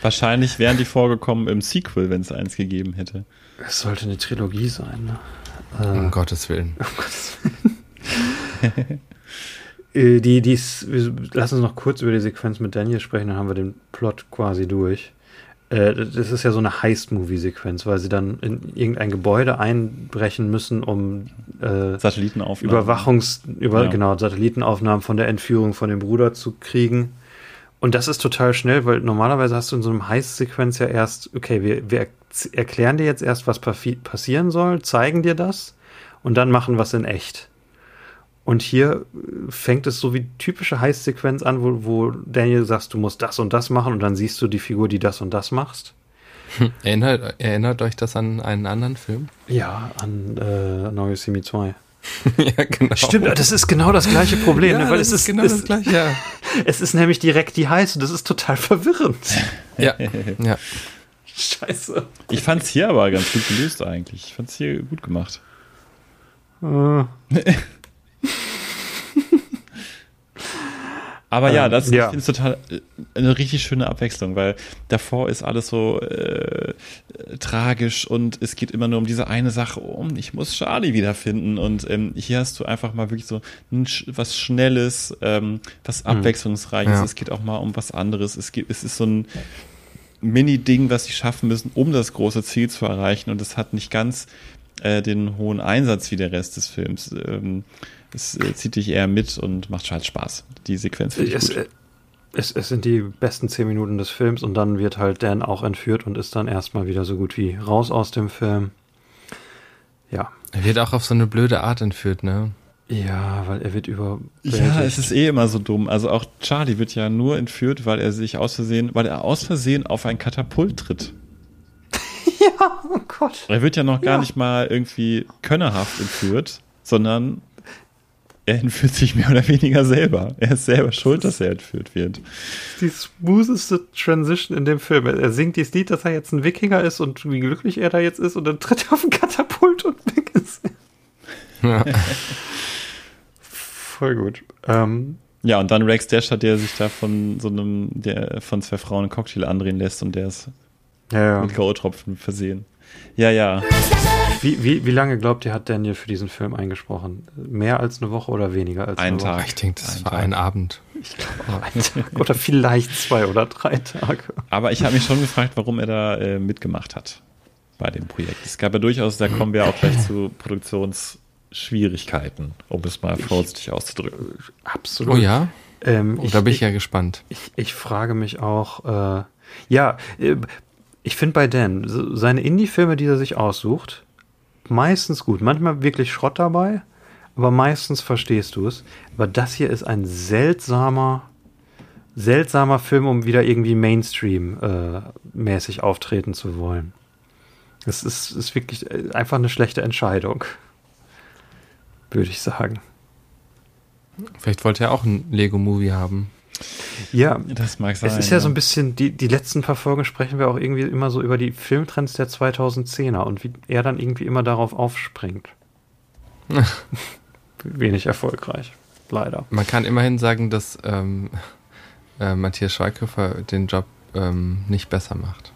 Wahrscheinlich wären die vorgekommen im Sequel, wenn es eins gegeben hätte. Es sollte eine Trilogie sein, ne? Um Äh, Gottes Willen. um Gottes Willen. Äh, die, die lass uns noch kurz über die Sequenz mit Daniel sprechen, dann haben wir den Plot quasi durch. Äh, das ist ja so eine Heist-Movie-Sequenz, weil sie dann in irgendein Gebäude einbrechen müssen, um äh, Satellitenaufnahmen. Überwachungs-, über, Ja. genau, Satellitenaufnahmen von der Entführung von dem Bruder zu kriegen. Und das ist total schnell, weil normalerweise hast du in so einem Heist-Sequenz ja erst, okay, wir, wir erklären dir jetzt erst, was passieren soll, zeigen dir das und dann machen was in echt. Und hier äh, fängt es so wie typische Heist-Sequenz an, wo, wo Daniel sagt, du musst das und das machen und dann siehst du die Figur, die das und das machst. Erinnert, erinnert euch das an einen anderen Film? Ja, an äh, Me 2. ja, genau. Stimmt, das ist genau das gleiche Problem, ne? weil es ist, genau es, das gleiche. Ja. es ist nämlich direkt die heiße, das ist total verwirrend. ja. ja. Scheiße. Ich fand's hier aber ganz gut gelöst eigentlich. Ich fand's hier gut gemacht. Äh, Aber ja, Ähm, das ja. ich finde es total äh, eine richtig schöne Abwechslung, weil davor ist alles so äh, tragisch und es geht immer nur um diese eine Sache, um ich muss Charlie wiederfinden und ähm, hier hast du einfach mal wirklich so ein, was Schnelles, ähm, was Abwechslungsreiches. Ja. Es geht auch mal um was anderes. Es geht, es ist so ein Mini-Ding, was sie schaffen müssen, um das große Ziel zu erreichen und es hat nicht ganz äh, den hohen Einsatz wie der Rest des Films. Ähm, es äh, zieht dich eher mit und macht halt Spaß. Die Sequenz finde ich es, gut. äh, es, es sind die besten zehn Minuten des Films und dann wird halt Dan auch entführt und ist dann erstmal wieder so gut wie raus aus dem Film. Ja. Er wird auch auf so eine blöde Art entführt, ne? Ja, weil er wird über. Ja, es ist eh immer so dumm. Also auch Charlie wird ja nur entführt, weil er sich aus Versehen, weil er aus Versehen auf ein Katapult tritt. Ja, oh Gott. Er wird ja noch gar Ja. nicht mal irgendwie könnerhaft entführt, sondern er entführt sich mehr oder weniger selber. Er ist selber schuld, dass er entführt wird. Die smootheste Transition in dem Film. Er singt dieses Lied, dass er jetzt ein Wikinger ist und wie glücklich er da jetzt ist und dann tritt er auf ein Katapult und weg ist. Ja. Voll gut. Ähm, Ja, und dann Rex Dasher, der sich da von so einem, der von zwei Frauen einen Cocktail andrehen lässt und der ist ja, ja. mit K.O.-Tropfen versehen. Ja, ja. Wie, wie, wie lange glaubt ihr, hat Daniel für diesen Film eingesprochen? Mehr als eine Woche oder weniger als Einen eine Woche? Tag. Ich denke, das Ein war Tag. ein Abend. Ein Tag oder vielleicht zwei oder drei Tage. Aber ich habe mich schon gefragt, warum er da äh, mitgemacht hat bei dem Projekt. Es gab ja durchaus, da kommen wir auch gleich zu Produktionsschwierigkeiten, um es mal vorsichtig auszudrücken. Absolut. Oh ja? Ähm, Oh, da bin ich ja gespannt. Ich, ich frage mich auch, äh, ja, äh, ich finde bei Dan, seine Indie-Filme, die er sich aussucht, meistens gut. Manchmal wirklich Schrott dabei, aber meistens verstehst du es. Aber das hier ist ein seltsamer, seltsamer Film, um wieder irgendwie Mainstream-mäßig auftreten zu wollen. Das ist, ist wirklich äh, einfach eine schlechte Entscheidung, würde ich sagen. Vielleicht wollte er auch ein Lego-Movie haben. Ja, Das mag sein. Es ist ja so ein bisschen, die, die letzten paar Folgen sprechen wir auch irgendwie immer so über die Filmtrends der 2010er und wie er dann irgendwie immer darauf aufspringt. Wenig erfolgreich, leider. Man kann immerhin sagen, dass ähm, äh, Matthias Schweighöfer den Job ähm, nicht besser macht.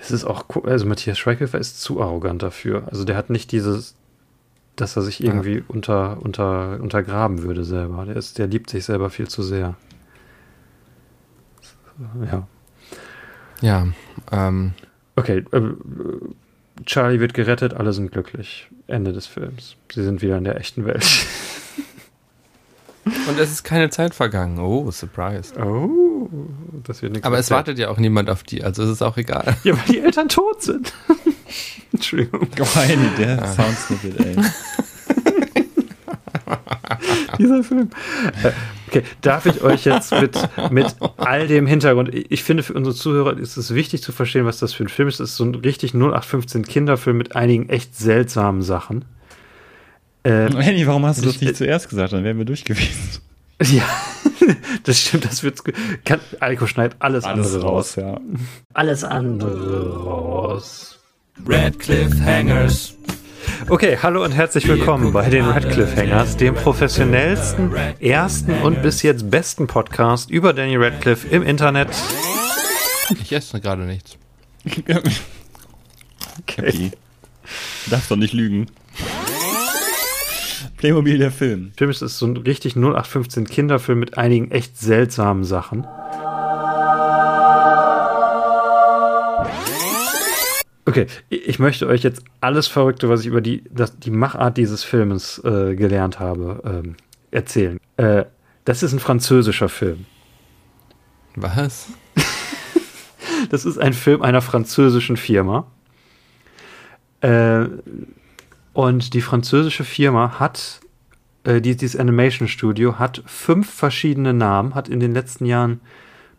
Es ist auch, co- also Matthias Schweighöfer ist zu arrogant dafür. Also der hat nicht dieses, dass er sich irgendwie unter, unter, untergraben würde selber. Der, ist, der liebt sich selber viel zu sehr. Ja. Ja, ähm, Okay, äh, Charlie wird gerettet, alle sind glücklich. Ende des Films. Sie sind wieder in der echten Welt. und es ist keine Zeit vergangen. Oh, surprise. Oh, das wird nichts. Aber es wartet ja auch niemand auf die, also es ist auch egal. Ja, weil die Eltern tot sind. Entschuldigung. Gemein, der Soundsnippet, ey. Dieser Film. Okay, darf ich euch jetzt mit, mit all dem Hintergrund, ich finde für unsere Zuhörer ist es wichtig zu verstehen, was das für ein Film ist. Es ist so ein richtig 0815 Kinderfilm mit einigen echt seltsamen Sachen. Äh, Henny, warum hast du das Ich- nicht zuerst gesagt? Dann wären wir durch gewesen. ja, das stimmt, das wird kann, Alko schneidet alles, andere raus. ja. Alles andere raus. Red Cliffhangers. Okay, hallo und herzlich willkommen bei den Red Cliffhangers, dem professionellsten, ersten und bis jetzt besten Podcast über Danny Radcliffe im Internet. Ich esse gerade nichts. Cappy. Du darfst doch nicht lügen. Playmobil, der Film. Film ist ist so ein richtig 0815 Kinderfilm mit einigen echt seltsamen Sachen. Okay, ich möchte euch jetzt alles Verrückte, was ich über die, das, die Machart dieses Filmes äh, gelernt habe, ähm, erzählen. Äh, das ist ein französischer Film. Was? Das ist ein Film einer französischen Firma. Äh, und die französische Firma hat, äh, die, dieses Animation Studio hat fünf verschiedene Namen, hat in den letzten Jahren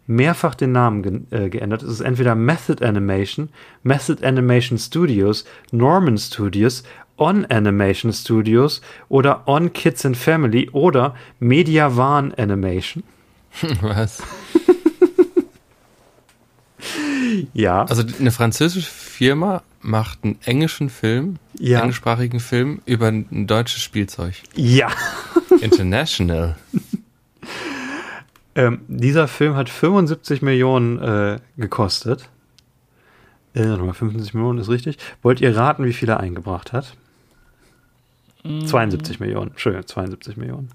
mehrfach den Namen ge äh, geändert. Es ist entweder Method Animation, Method Animation Studios, Norman Studios, On Animation Studios oder On Kids and Family oder Media One Animation. Was? Ja. Also eine französische Firma macht einen englischen Film, Ja. englischsprachigen Film über ein deutsches Spielzeug. Ja. International. Ähm, dieser Film hat 75 Millionen äh, gekostet. Äh, nochmal 75 Millionen ist richtig. Wollt ihr raten, wie viel er eingebracht hat? 72 Millionen. Entschuldigung, 72 Millionen.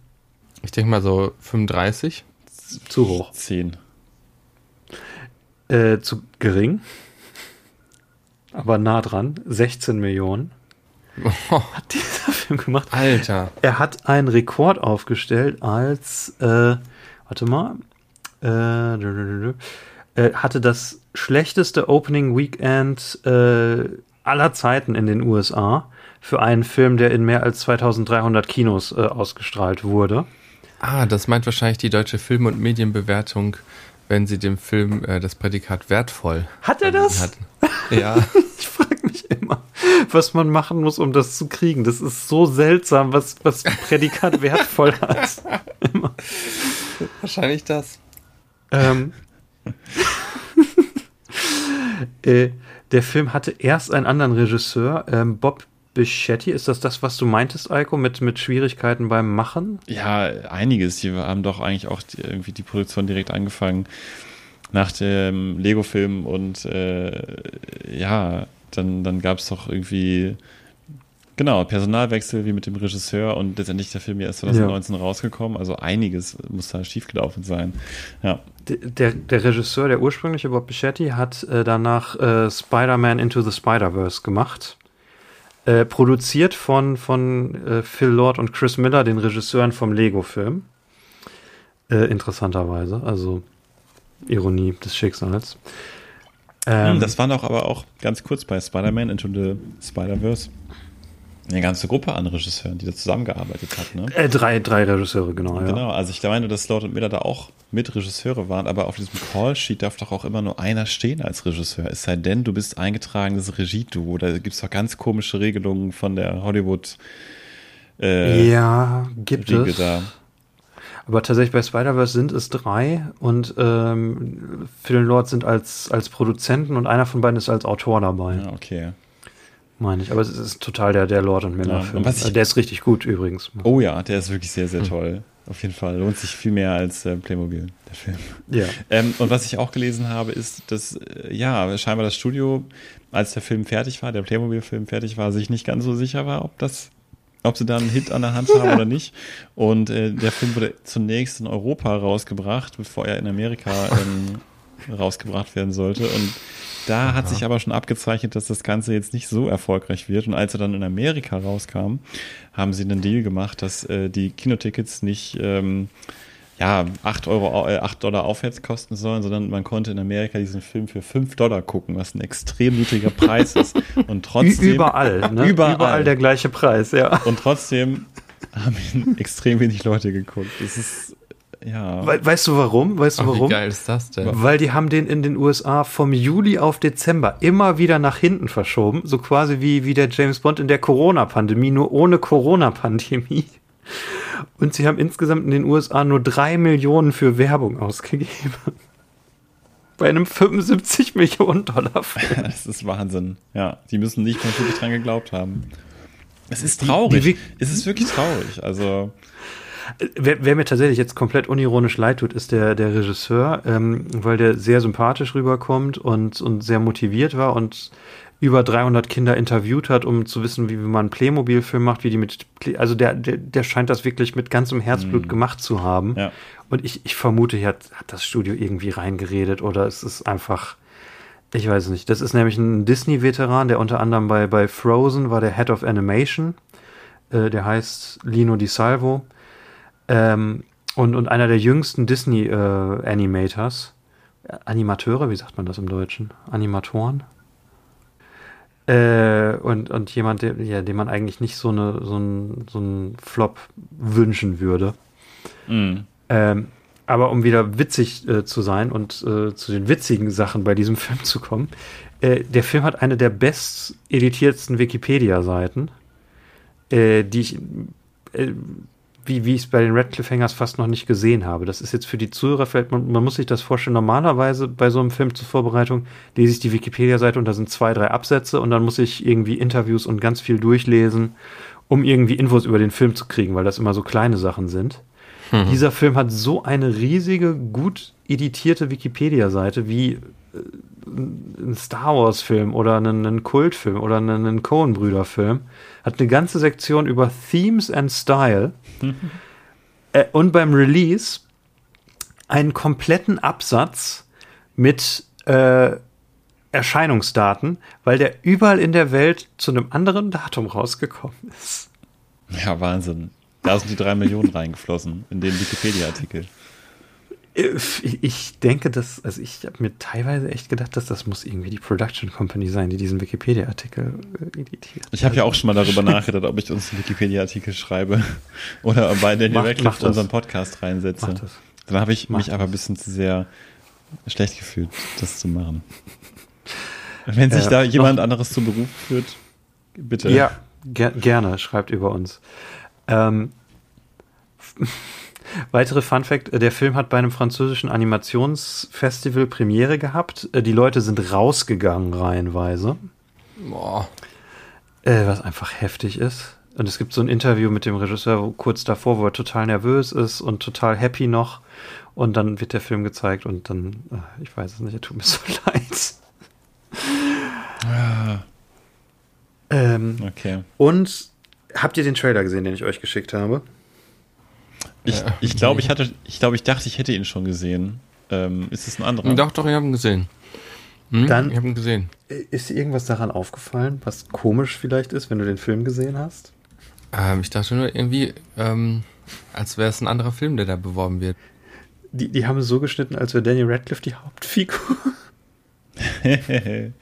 Ich denke mal so 35. Zu hoch. Zehn. Äh, zu gering. Aber nah dran. 16 Millionen hat dieser Film gemacht. Alter. Er hat einen Rekord aufgestellt als, äh, warte mal, äh, äh, hatte das schlechteste Opening Weekend äh, aller Zeiten in den USA für einen Film, der in mehr als 2300 Kinos äh, ausgestrahlt wurde. Ah, das meint wahrscheinlich die deutsche Film- und Medienbewertung, wenn sie dem Film äh, das Prädikat wertvoll Hat er das? hat. Ja, Ich frage mich immer, was man machen muss, um das zu kriegen. Das ist so seltsam, was, was Prädikat wertvoll hat. wahrscheinlich das. Ähm, äh, der Film hatte erst einen anderen Regisseur, ähm, Bob Bichetti. Ist das das, was du meintest, Eiko, mit, mit Schwierigkeiten beim Machen? Ja, einiges. Die haben doch eigentlich auch die, irgendwie die Produktion direkt angefangen nach dem Lego-Film und äh, ja, dann, dann gab es doch irgendwie genau Personalwechsel wie mit dem Regisseur und letztendlich der Film ja erst 2019 rausgekommen. Also einiges muss da schiefgelaufen sein. Ja. Der, der Regisseur, der ursprüngliche Bob Bichetti, hat äh, danach äh, Spider-Man Into the Spider-Verse gemacht. Äh, produziert von, von äh, Phil Lord und Chris Miller, den Regisseuren vom Lego-Film. Äh, interessanterweise, also Ironie des Schicksals. Ähm, das waren doch aber auch ganz kurz bei Spider-Man Into the Spider-Verse eine ganze Gruppe an Regisseuren, die da zusammengearbeitet hat. Ne? äh, drei, drei Regisseure, genau. Ja. Genau, also ich meine, dass Lord und Miller da auch mit Regisseure waren, aber auf diesem Call-Sheet darf doch auch immer nur einer stehen als Regisseur. Es sei denn, du bist eingetragenes Regie-Duo. Da gibt es doch ganz komische Regelungen von der Hollywood äh, Ja, gibt Riege es. da. Aber tatsächlich bei Spider-Verse sind es drei und ähm, Phil Lord sind als, als Produzenten und einer von beiden ist als Autor dabei, Ja, okay. Meine ich. Aber es ist total der, der Lord und Ja, Miller-Film. ich- Äh, der ist richtig gut übrigens. Oh ja, der ist wirklich sehr, sehr toll. Auf jeden Fall. Lohnt sich viel mehr als äh, Playmobil, der Film. Ja. Ähm, und was ich auch gelesen habe, ist, dass äh, ja, scheinbar das Studio, als der Film fertig war, der Playmobil-Film fertig war, sich nicht ganz so sicher war, ob das, ob sie da einen Hit an der Hand haben oder nicht. Und äh, der Film wurde zunächst in Europa rausgebracht, bevor er in Amerika ähm, rausgebracht werden sollte. Und da hat sich aber schon abgezeichnet, dass das Ganze jetzt nicht so erfolgreich wird. Und als er dann in Amerika rauskam, haben sie einen Deal gemacht, dass äh, die Kinotickets nicht ähm, ja, 8, Euro, äh, 8 Dollar aufwärts kosten sollen, sondern man konnte in Amerika diesen Film für 5 Dollar gucken, was ein extrem niedriger Preis ist. Und trotzdem, Überall, ne? Überall. der gleiche Preis, ja. und trotzdem haben ihn extrem wenig Leute geguckt. Das ist, ja. We weißt du warum? Weißt du Ach, wie warum? geil ist das denn? Weil die haben den in den USA vom Juli auf Dezember immer wieder nach hinten verschoben, so quasi wie, wie der James Bond in der Corona-Pandemie, nur ohne Corona-Pandemie. Und sie haben insgesamt in den USA nur drei Millionen für Werbung ausgegeben. Bei einem 75 Millionen Dollar Film. Das ist Wahnsinn. Ja, die müssen nicht mehr wirklich dran geglaubt haben. Es ist Die- traurig. die- es ist wirklich traurig. Also, Wer, wer mir tatsächlich jetzt komplett unironisch leid tut, ist der, der Regisseur, ähm, weil der sehr sympathisch rüberkommt und, und sehr motiviert war und über 300 Kinder interviewt hat, um zu wissen, wie man einen Playmobil-Film macht, wie die mit, also der, der, der scheint das wirklich mit ganzem Herzblut gemacht zu haben. ja. Und ich, ich vermute, hier hat, hat das Studio irgendwie reingeredet oder es ist einfach, ich weiß nicht. Das ist nämlich ein Disney-Veteran, der unter anderem bei, bei Frozen war der Head of Animation. Äh, der heißt Lino Di Salvo. Ähm, und, und einer der jüngsten Disney-Animators. Animateure, wie sagt man das im Deutschen? Animatoren? Äh, und, und jemand, der, ja, dem man eigentlich nicht so, eine, so, ein, so einen Flop wünschen würde. Mhm. Ähm, aber um wieder witzig äh, zu sein und äh, zu den witzigen Sachen bei diesem Film zu kommen, äh, der Film hat eine der best editiertsten Wikipedia-Seiten, äh, die ich, äh, wie, wie ich es bei den Red Cliffhangers fast noch nicht gesehen habe. Das ist jetzt für die Zuhörer, vielleicht, man, man muss sich das vorstellen, normalerweise bei so einem Film zur Vorbereitung lese ich die Wikipedia-Seite und da sind zwei, drei Absätze und dann muss ich irgendwie Interviews und ganz viel durchlesen, um irgendwie Infos über den Film zu kriegen, weil das immer so kleine Sachen sind. Mhm. Dieser Film hat so eine riesige, gut editierte Wikipedia-Seite wie äh, ein Star Wars-Film oder einen, einen Kultfilm oder einen, einen Coen-Brüder-Film. Hat eine ganze Sektion über Themes and Style. Äh, und beim Release einen kompletten Absatz mit äh, Erscheinungsdaten, weil der überall in der Welt zu einem anderen Datum rausgekommen ist. Ja, Wahnsinn. Da sind die drei Millionen reingeflossen in den Wikipedia-Artikel. Äh, ich denke, dass, also ich habe mir teilweise echt gedacht, dass das muss irgendwie die Production Company sein, die diesen Wikipedia-Artikel äh, editiert. Ich habe ja auch schon mal darüber nachgedacht, ob ich uns einen Wikipedia-Artikel schreibe oder bei Daniel Radcliffe unseren Podcast reinsetze. Dann habe ich mach mich das. aber ein bisschen zu sehr schlecht gefühlt, das zu machen. Wenn sich äh, da jemand anderes zum Beruf führt, bitte. Ja, ger gerne, schreibt über uns. Ähm, Weitere Fun Fact: Der Film hat bei einem französischen Animationsfestival Premiere gehabt. Äh, die Leute sind rausgegangen reihenweise. Boah. Äh, was einfach heftig ist. Und es gibt so ein Interview mit dem Regisseur kurz davor, wo er total nervös ist und total happy noch. Und dann wird der Film gezeigt und dann, äh, ich weiß es nicht, er tut mir so leid. Ja. Ah. Ähm, okay. Und habt ihr den Trailer gesehen, den ich euch geschickt habe? Ich, ich glaube, ich hatte, ich glaube, ich dachte, ich hätte ihn schon gesehen. Ähm, ist es ein anderer? Doch, doch, ich habe ihn gesehen. Hm? Dann ich habe ihn gesehen. Ist dir irgendwas daran aufgefallen, was komisch vielleicht ist, wenn du den Film gesehen hast? Ähm, ich dachte nur irgendwie, ähm, als wäre es ein anderer Film, der da beworben wird. Die, die haben es so geschnitten, als wäre Daniel Radcliffe die Hauptfigur.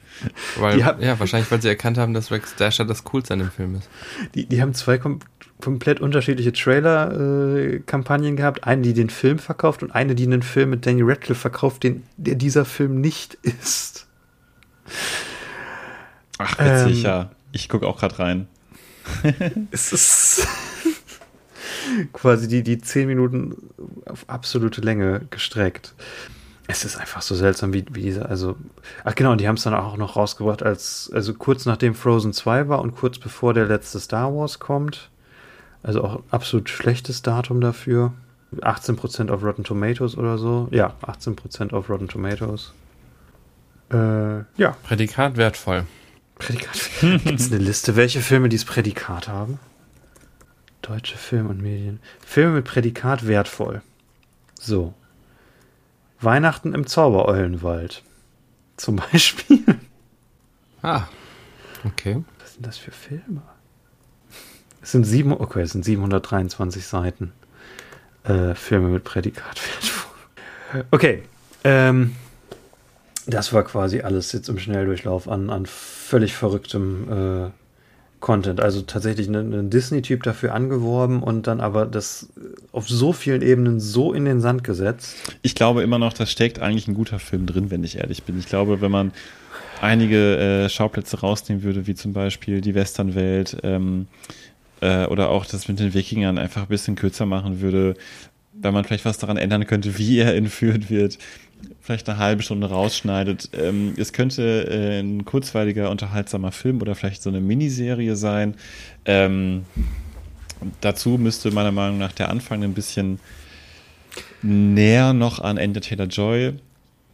weil, ja, wahrscheinlich, weil sie erkannt haben, dass Rex Dasher das Coolste an dem Film ist. Die, die haben zwei kom komplett unterschiedliche Trailer-Kampagnen äh, gehabt. Eine, die den Film verkauft und eine, die einen Film mit Danny Radcliffe verkauft, den, der dieser Film nicht ist. Ach, witzig, ähm, ja. Ich gucke auch gerade rein. es ist quasi die, die zehn Minuten auf absolute Länge gestreckt. Es ist einfach so seltsam, wie, wie diese, also, ach genau, und die haben es dann auch noch rausgebracht, als, also kurz nachdem Frozen 2 war und kurz bevor der letzte Star Wars kommt. Also auch absolut schlechtes Datum dafür. 18% auf Rotten Tomatoes oder so. Ja, 18% auf Rotten Tomatoes. Äh, ja. Prädikat wertvoll. Prädikat. Gibt es eine Liste, welche Filme dieses Prädikat haben? Deutsche Film und Medien. Filme mit Prädikat wertvoll. So. Weihnachten im Zaubereulenwald. Zum Beispiel. Ah. Okay. Was sind das für Filme? Es sind sieben, okay, es sind 723 Seiten. Äh, Filme mit Prädikat. okay. Ähm, das war quasi alles jetzt im Schnelldurchlauf an, an völlig verrücktem äh, Content. Also tatsächlich einen Disney-Typ dafür angeworben und dann aber das auf so vielen Ebenen so in den Sand gesetzt. Ich glaube immer noch, da steckt eigentlich ein guter Film drin, wenn ich ehrlich bin. Ich glaube, wenn man einige äh, Schauplätze rausnehmen würde, wie zum Beispiel die Westernwelt, ähm, äh, oder auch das mit den Wikingern einfach ein bisschen kürzer machen würde, wenn man vielleicht was daran ändern könnte, wie er entführt wird, vielleicht eine halbe Stunde rausschneidet. Ähm, es könnte äh, ein kurzweiliger, unterhaltsamer Film oder vielleicht so eine Miniserie sein. Ähm, dazu müsste meiner Meinung nach der Anfang ein bisschen näher noch an Ender Taylor Joy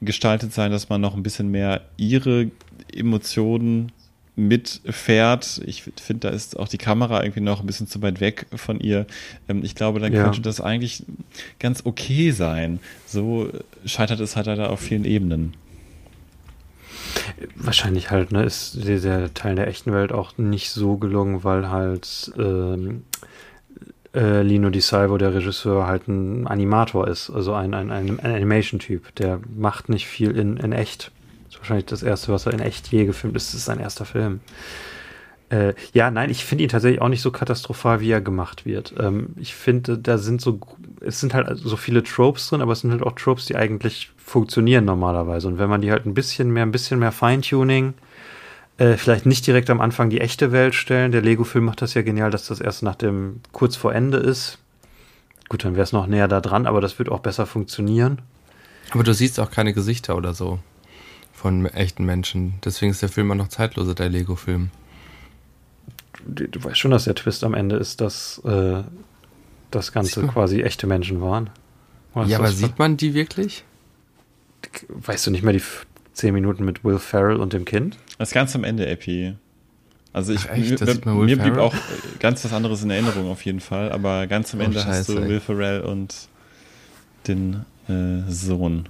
gestaltet sein, dass man noch ein bisschen mehr ihre Emotionen mitfährt. Ich finde, da ist auch die Kamera irgendwie noch ein bisschen zu weit weg von ihr. Ähm, ich glaube, dann ja. könnte das eigentlich ganz okay sein. So scheitert es halt leider auf vielen Ebenen. Wahrscheinlich halt, ne, ist der Teil der echten Welt auch nicht so gelungen, weil halt ähm, äh, Lino Di Salvo, der Regisseur, halt ein Animator ist, also ein, ein, ein, ein Animation-Typ. Der macht nicht viel in, in echt wahrscheinlich das erste, was er in echt je gefilmt ist. Das ist sein erster Film. Äh, ja, nein, ich finde ihn tatsächlich auch nicht so katastrophal, wie er gemacht wird. Ähm, ich finde, da sind so, es sind halt so viele Tropes drin, aber es sind halt auch Tropes, die eigentlich funktionieren normalerweise. Und wenn man die halt ein bisschen mehr, ein bisschen mehr Feintuning, äh, vielleicht nicht direkt am Anfang die echte Welt stellen. Der Lego-Film macht das ja genial, dass das erst nach dem, kurz vor Ende ist. Gut, dann wäre es noch näher da dran, aber das wird auch besser funktionieren. Aber du siehst auch keine Gesichter oder so von echten Menschen. Deswegen ist der Film auch noch zeitloser, der Lego-Film du, du, weißt schon, dass der Twist am Ende ist, dass äh, das Ganze quasi echte Menschen waren. Oder ja, aber sieht man die wirklich? Weißt du nicht mehr die zehn Minuten mit Will Ferrell und dem Kind? Das ganz am Ende, Epi. Also ich, Ach, echt? mir, mir blieb auch ganz was anderes in Erinnerung auf jeden Fall, aber ganz am oh, Ende Scheiße, hast du Will Ferrell und den äh, Sohn.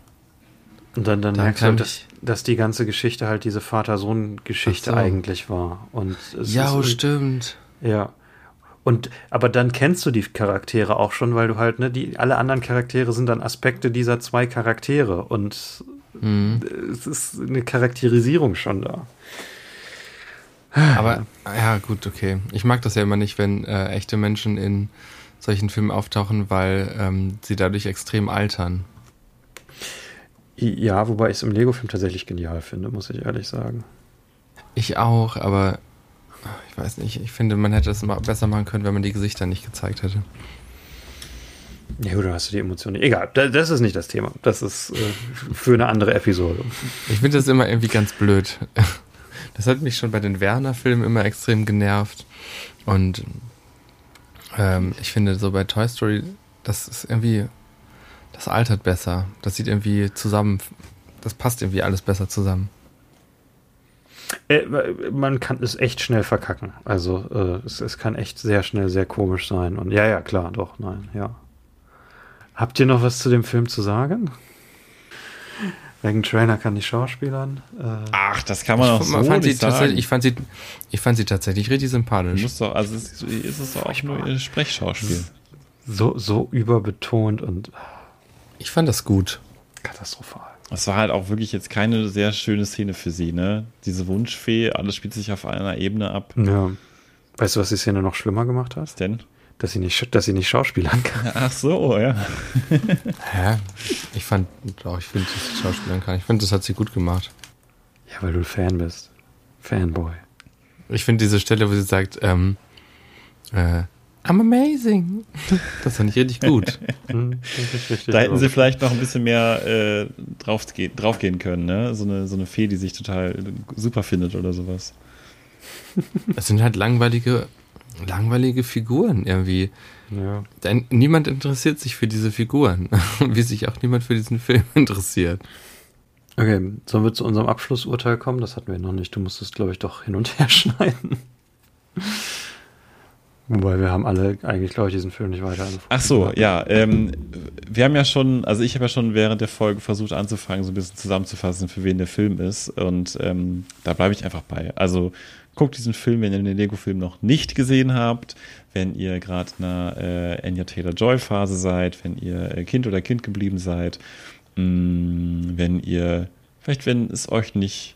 Und dann, dann merkst du dass, dass die ganze Geschichte halt diese Vater-Sohn-Geschichte so. eigentlich war. Und ja, oh, stimmt. Ja. Und, aber dann kennst du die Charaktere auch schon, weil du halt, ne, die, alle anderen Charaktere sind dann Aspekte dieser zwei Charaktere und mhm. es ist eine Charakterisierung schon da. Aber, ja, gut, okay. Ich mag das ja immer nicht, wenn äh, echte Menschen in solchen Filmen auftauchen, weil ähm, sie dadurch extrem altern. Ja, wobei ich es im Lego-Film tatsächlich genial finde, muss ich ehrlich sagen. Ich auch, aber ich weiß nicht, ich finde, man hätte das immer besser machen können, wenn man die Gesichter nicht gezeigt hätte. Ja, gut, dann hast du die Emotionen. Egal, das ist nicht das Thema. Das ist äh, für eine andere Episode. Ich finde das immer irgendwie ganz blöd. Das hat mich schon bei den Werner-Filmen immer extrem genervt. Und ähm, ich finde, so bei Toy Story, das ist irgendwie das altert besser. Das sieht irgendwie zusammen, das passt irgendwie alles besser zusammen. Äh, man kann es echt schnell verkacken. Also äh, es, es, kann echt sehr schnell sehr komisch sein. Und ja, ja, klar, doch, nein, ja. Habt ihr noch was zu dem Film zu sagen? Wegen Trainer kann ich Schauspielern. Äh Ach, das kann man auch so fand nicht sagen. Ich fand, sie, ich fand sie tatsächlich richtig sympathisch. Muss doch, also es ist es auch nur ihr Sprechschauspiel. So, so überbetont und ich fand das gut. Katastrophal. Es war halt auch wirklich jetzt keine sehr schöne Szene für sie, ne? Diese Wunschfee, alles spielt sich auf einer Ebene ab. Ja. Weißt du, was die Szene noch schlimmer gemacht hat? Was denn? Dass sie nicht, dass sie nicht schauspielern kann. Ach so, ja. Hä? Ich fand, auch ich finde, dass sie schauspielern kann. Ich finde, das hat sie gut gemacht. Ja, weil du Fan bist. Fanboy. Ich finde diese Stelle, wo sie sagt, ähm, äh, I'm amazing. Das fand ich richtig gut. Hm, da hätten sie vielleicht noch ein bisschen mehr äh, drauf, draufgehen können, ne? So eine, so eine Fee, die sich total super findet oder sowas. Es sind halt langweilige, langweilige Figuren irgendwie. Ja. Denn niemand interessiert sich für diese Figuren, wie sich auch niemand für diesen Film interessiert. Okay, sollen wir zu unserem Abschlussurteil kommen? Das hatten wir noch nicht. Du musstest, glaube ich, doch hin und her schneiden. Wobei wir haben alle eigentlich, glaube ich, diesen Film nicht weiter Ach so, ja. Ähm, wir haben ja schon, also ich habe ja schon während der Folge versucht anzufangen, so ein bisschen zusammenzufassen, für wen der Film ist. Und ähm, da bleibe ich einfach bei. Also guckt diesen Film, wenn ihr den Lego-Film noch nicht gesehen habt, wenn ihr gerade in einer äh, Anya Taylor-Joy-Phase seid, wenn ihr äh, Kind oder Kind geblieben seid, mh, mm, wenn ihr, vielleicht wenn es euch nicht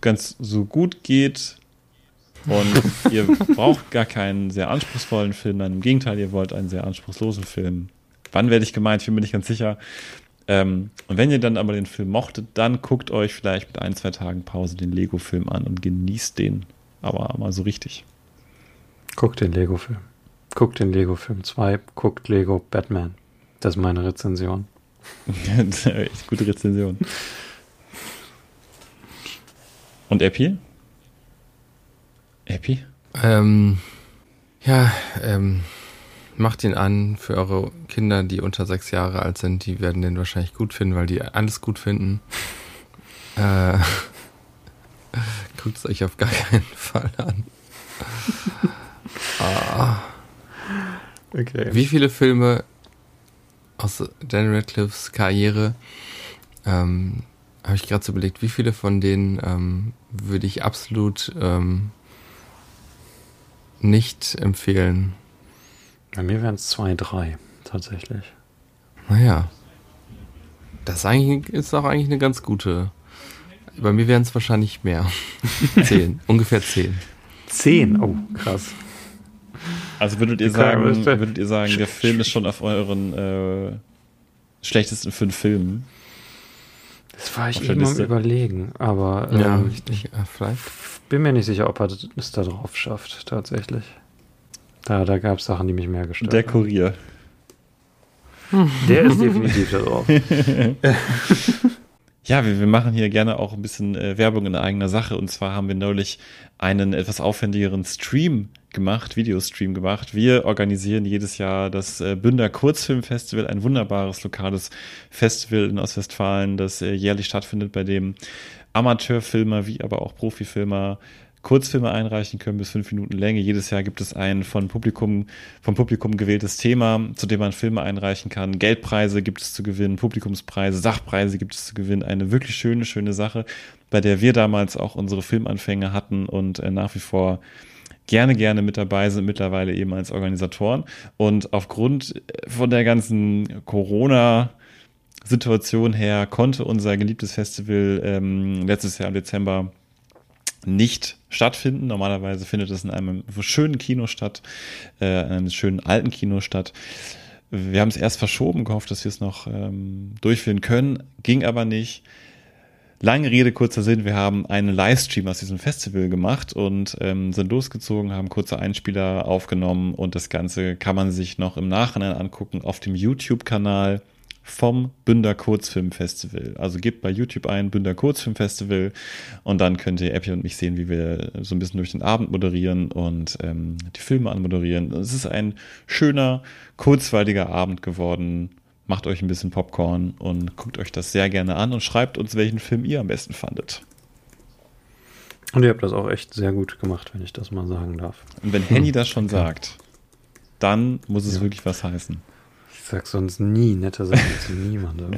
ganz so gut geht, und ihr braucht gar keinen sehr anspruchsvollen Film, nein, im Gegenteil, ihr wollt einen sehr anspruchslosen Film. Wann werde ich gemeint? Ich bin mir nicht ganz sicher. Ähm, und wenn ihr dann aber den Film mochtet, dann guckt euch vielleicht mit ein, zwei Tagen Pause den Lego-Film an und genießt den. Aber mal so richtig. Guckt den Lego-Film. Guckt den Lego-Film 2, guckt Lego Batman. Das ist meine Rezension. Echt gute Rezension. Und Epi? Happy? Ähm, ja, ähm, macht ihn an für eure Kinder, die unter sechs Jahre alt sind. Die werden den wahrscheinlich gut finden, weil die alles gut finden. Äh, guckt es euch auf gar keinen Fall an. ah. Okay. Wie viele Filme aus Dan Radcliffes Karriere ähm, habe ich gerade so überlegt, wie viele von denen ähm, würde ich absolut ähm, nicht empfehlen. Bei mir wären es zwei, drei, tatsächlich. Naja. Das eigentlich, ist auch eigentlich eine ganz gute. Bei mir wären es wahrscheinlich mehr. zehn, ungefähr zehn. Zehn, oh, krass. Also würdet ihr sagen, würdet ihr sagen, der Film ist schon auf euren äh, schlechtesten fünf Filmen? Das war ich eben am überlegen, aber ja, ähm, nicht, äh, vielleicht. bin mir nicht sicher, ob er es da drauf schafft, tatsächlich. Da, da gab es Sachen, die mich mehr gestört Der Kurier. Der ist definitiv da drauf. Ja, wir, wir machen hier gerne auch ein bisschen äh, Werbung in eigener Sache. Und zwar haben wir neulich einen etwas aufwendigeren Stream gemacht, Videostream gemacht. Wir organisieren jedes Jahr das äh, Bünder Kurzfilmfestival, ein wunderbares lokales Festival in Ostwestfalen, das äh, jährlich stattfindet, bei dem Amateurfilmer wie aber auch Profifilmer Kurzfilme einreichen können bis fünf Minuten Länge. Jedes Jahr gibt es ein von Publikum, vom Publikum gewähltes Thema, zu dem man Filme einreichen kann. Geldpreise gibt es zu gewinnen, Publikumspreise, Sachpreise gibt es zu gewinnen. Eine wirklich schöne, schöne Sache, bei der wir damals auch unsere Filmanfänge hatten und äh, nach wie vor gerne, gerne mit dabei sind, mittlerweile eben als Organisatoren. Und aufgrund äh, von der ganzen Corona- Situation her konnte unser geliebtes Festival ähm, letztes Jahr im Dezember nicht stattfinden. Normalerweise findet es in einem schönen Kino statt, äh, einem schönen alten Kino statt. Wir haben es erst verschoben, gehofft, dass wir es noch ähm, durchführen können, ging aber nicht. Lange Rede, kurzer Sinn, wir haben einen Livestream aus diesem Festival gemacht und ähm, sind losgezogen, haben kurze Einspieler aufgenommen und das Ganze kann man sich noch im Nachhinein angucken auf dem YouTube-Kanal vom Bünder Kurzfilm Festival. Also gebt bei YouTube ein Bünder Kurzfilm Festival und dann könnt ihr Epi und mich sehen, wie wir so ein bisschen durch den Abend moderieren und ähm, die Filme anmoderieren. Es ist ein schöner, kurzweiliger Abend geworden. Macht euch ein bisschen Popcorn und guckt euch das sehr gerne an und schreibt uns, welchen Film ihr am besten fandet. Und ihr habt das auch echt sehr gut gemacht, wenn ich das mal sagen darf. Und wenn Henny das schon sagt, dann muss es ja. wirklich was heißen sag sonst nie nette Sachen zu niemandem.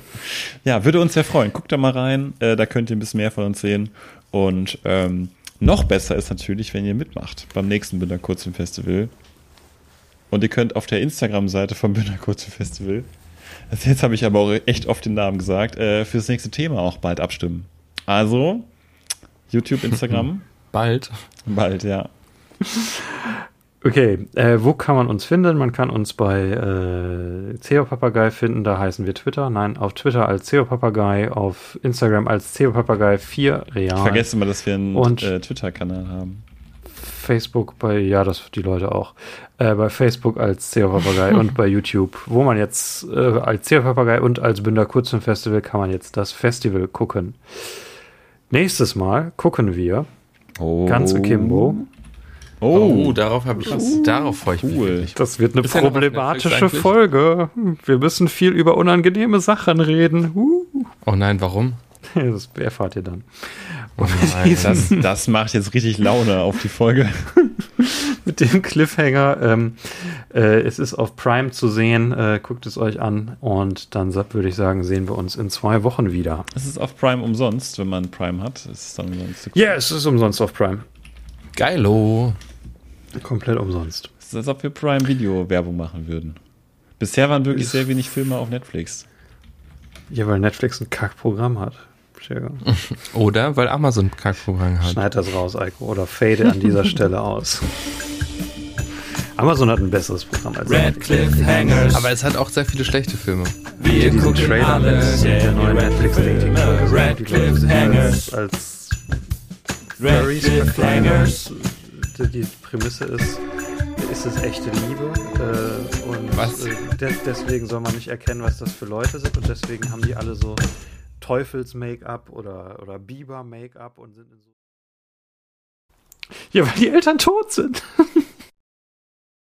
Ja, würde uns sehr freuen. Guckt da mal rein, äh, da könnt ihr ein bisschen mehr von uns sehen. Und ähm, noch besser ist natürlich, wenn ihr mitmacht beim nächsten Bünder Kurzen Festival. Und ihr könnt auf der Instagram-Seite vom Bünder Kurzen Festival, jetzt habe ich aber auch echt oft den Namen gesagt, äh, fürs nächste Thema auch bald abstimmen. Also, YouTube, Instagram. bald. Bald, ja. Okay, äh, wo kann man uns finden? Man kann uns bei äh, CEO Papagei finden, da heißen wir Twitter. Nein, auf Twitter als CEO Papagei, auf Instagram als CEO Papagei 4 Real. Ich vergesse mal, dass wir einen äh, Twitter-Kanal haben. Facebook bei, ja, das die Leute auch. Äh, bei Facebook als CEO Papagei und bei YouTube, wo man jetzt äh, als CEO Papagei und als Bünder Kurzfilm Festival kann man jetzt das Festival gucken. Nächstes Mal gucken wir oh. ganz Kimbo Oh, oh darauf habe ich, uh, darauf freue ich cool. mich. Das wird eine problematische Folge. Wir müssen viel über unangenehme Sachen reden. Uh. Oh nein, warum? Das erfahrt ihr dann. Nein, das, das macht jetzt richtig Laune auf die Folge. Mit dem Cliffhanger. Ähm, äh, es ist auf Prime zu sehen. Äh, guckt es euch an. Und dann würde ich sagen, sehen wir uns in zwei Wochen wieder. Es ist auf Prime umsonst, wenn man Prime hat. Es ist dann umsonst. Ja, yeah, es ist umsonst auf Prime. Geilo. Komplett umsonst. Es ist, als ob wir Prime Video Werbung machen würden. Bisher waren wirklich sehr wenig Filme auf Netflix. Ja, weil Netflix ein Kackprogramm hat. Oder weil Amazon Kackprogramm hat. Schneid das raus, Eiko. Oder fade an dieser Stelle aus. Amazon hat ein besseres Programm als Red Cliff Hangers. Aber es hat auch sehr viele schlechte Filme. Wir gucken Trailer alle mit der neuen Netflix Dating Red Cliff Hangers als Red Cliff Hangers die Prämisse ist, ist es echte Liebe äh, und was? Äh, de deswegen soll man nicht erkennen, was das für Leute sind und deswegen haben die alle so Teufels-Make-up oder, oder Biber-Make-up und sind in so. Ja, weil die Eltern tot sind.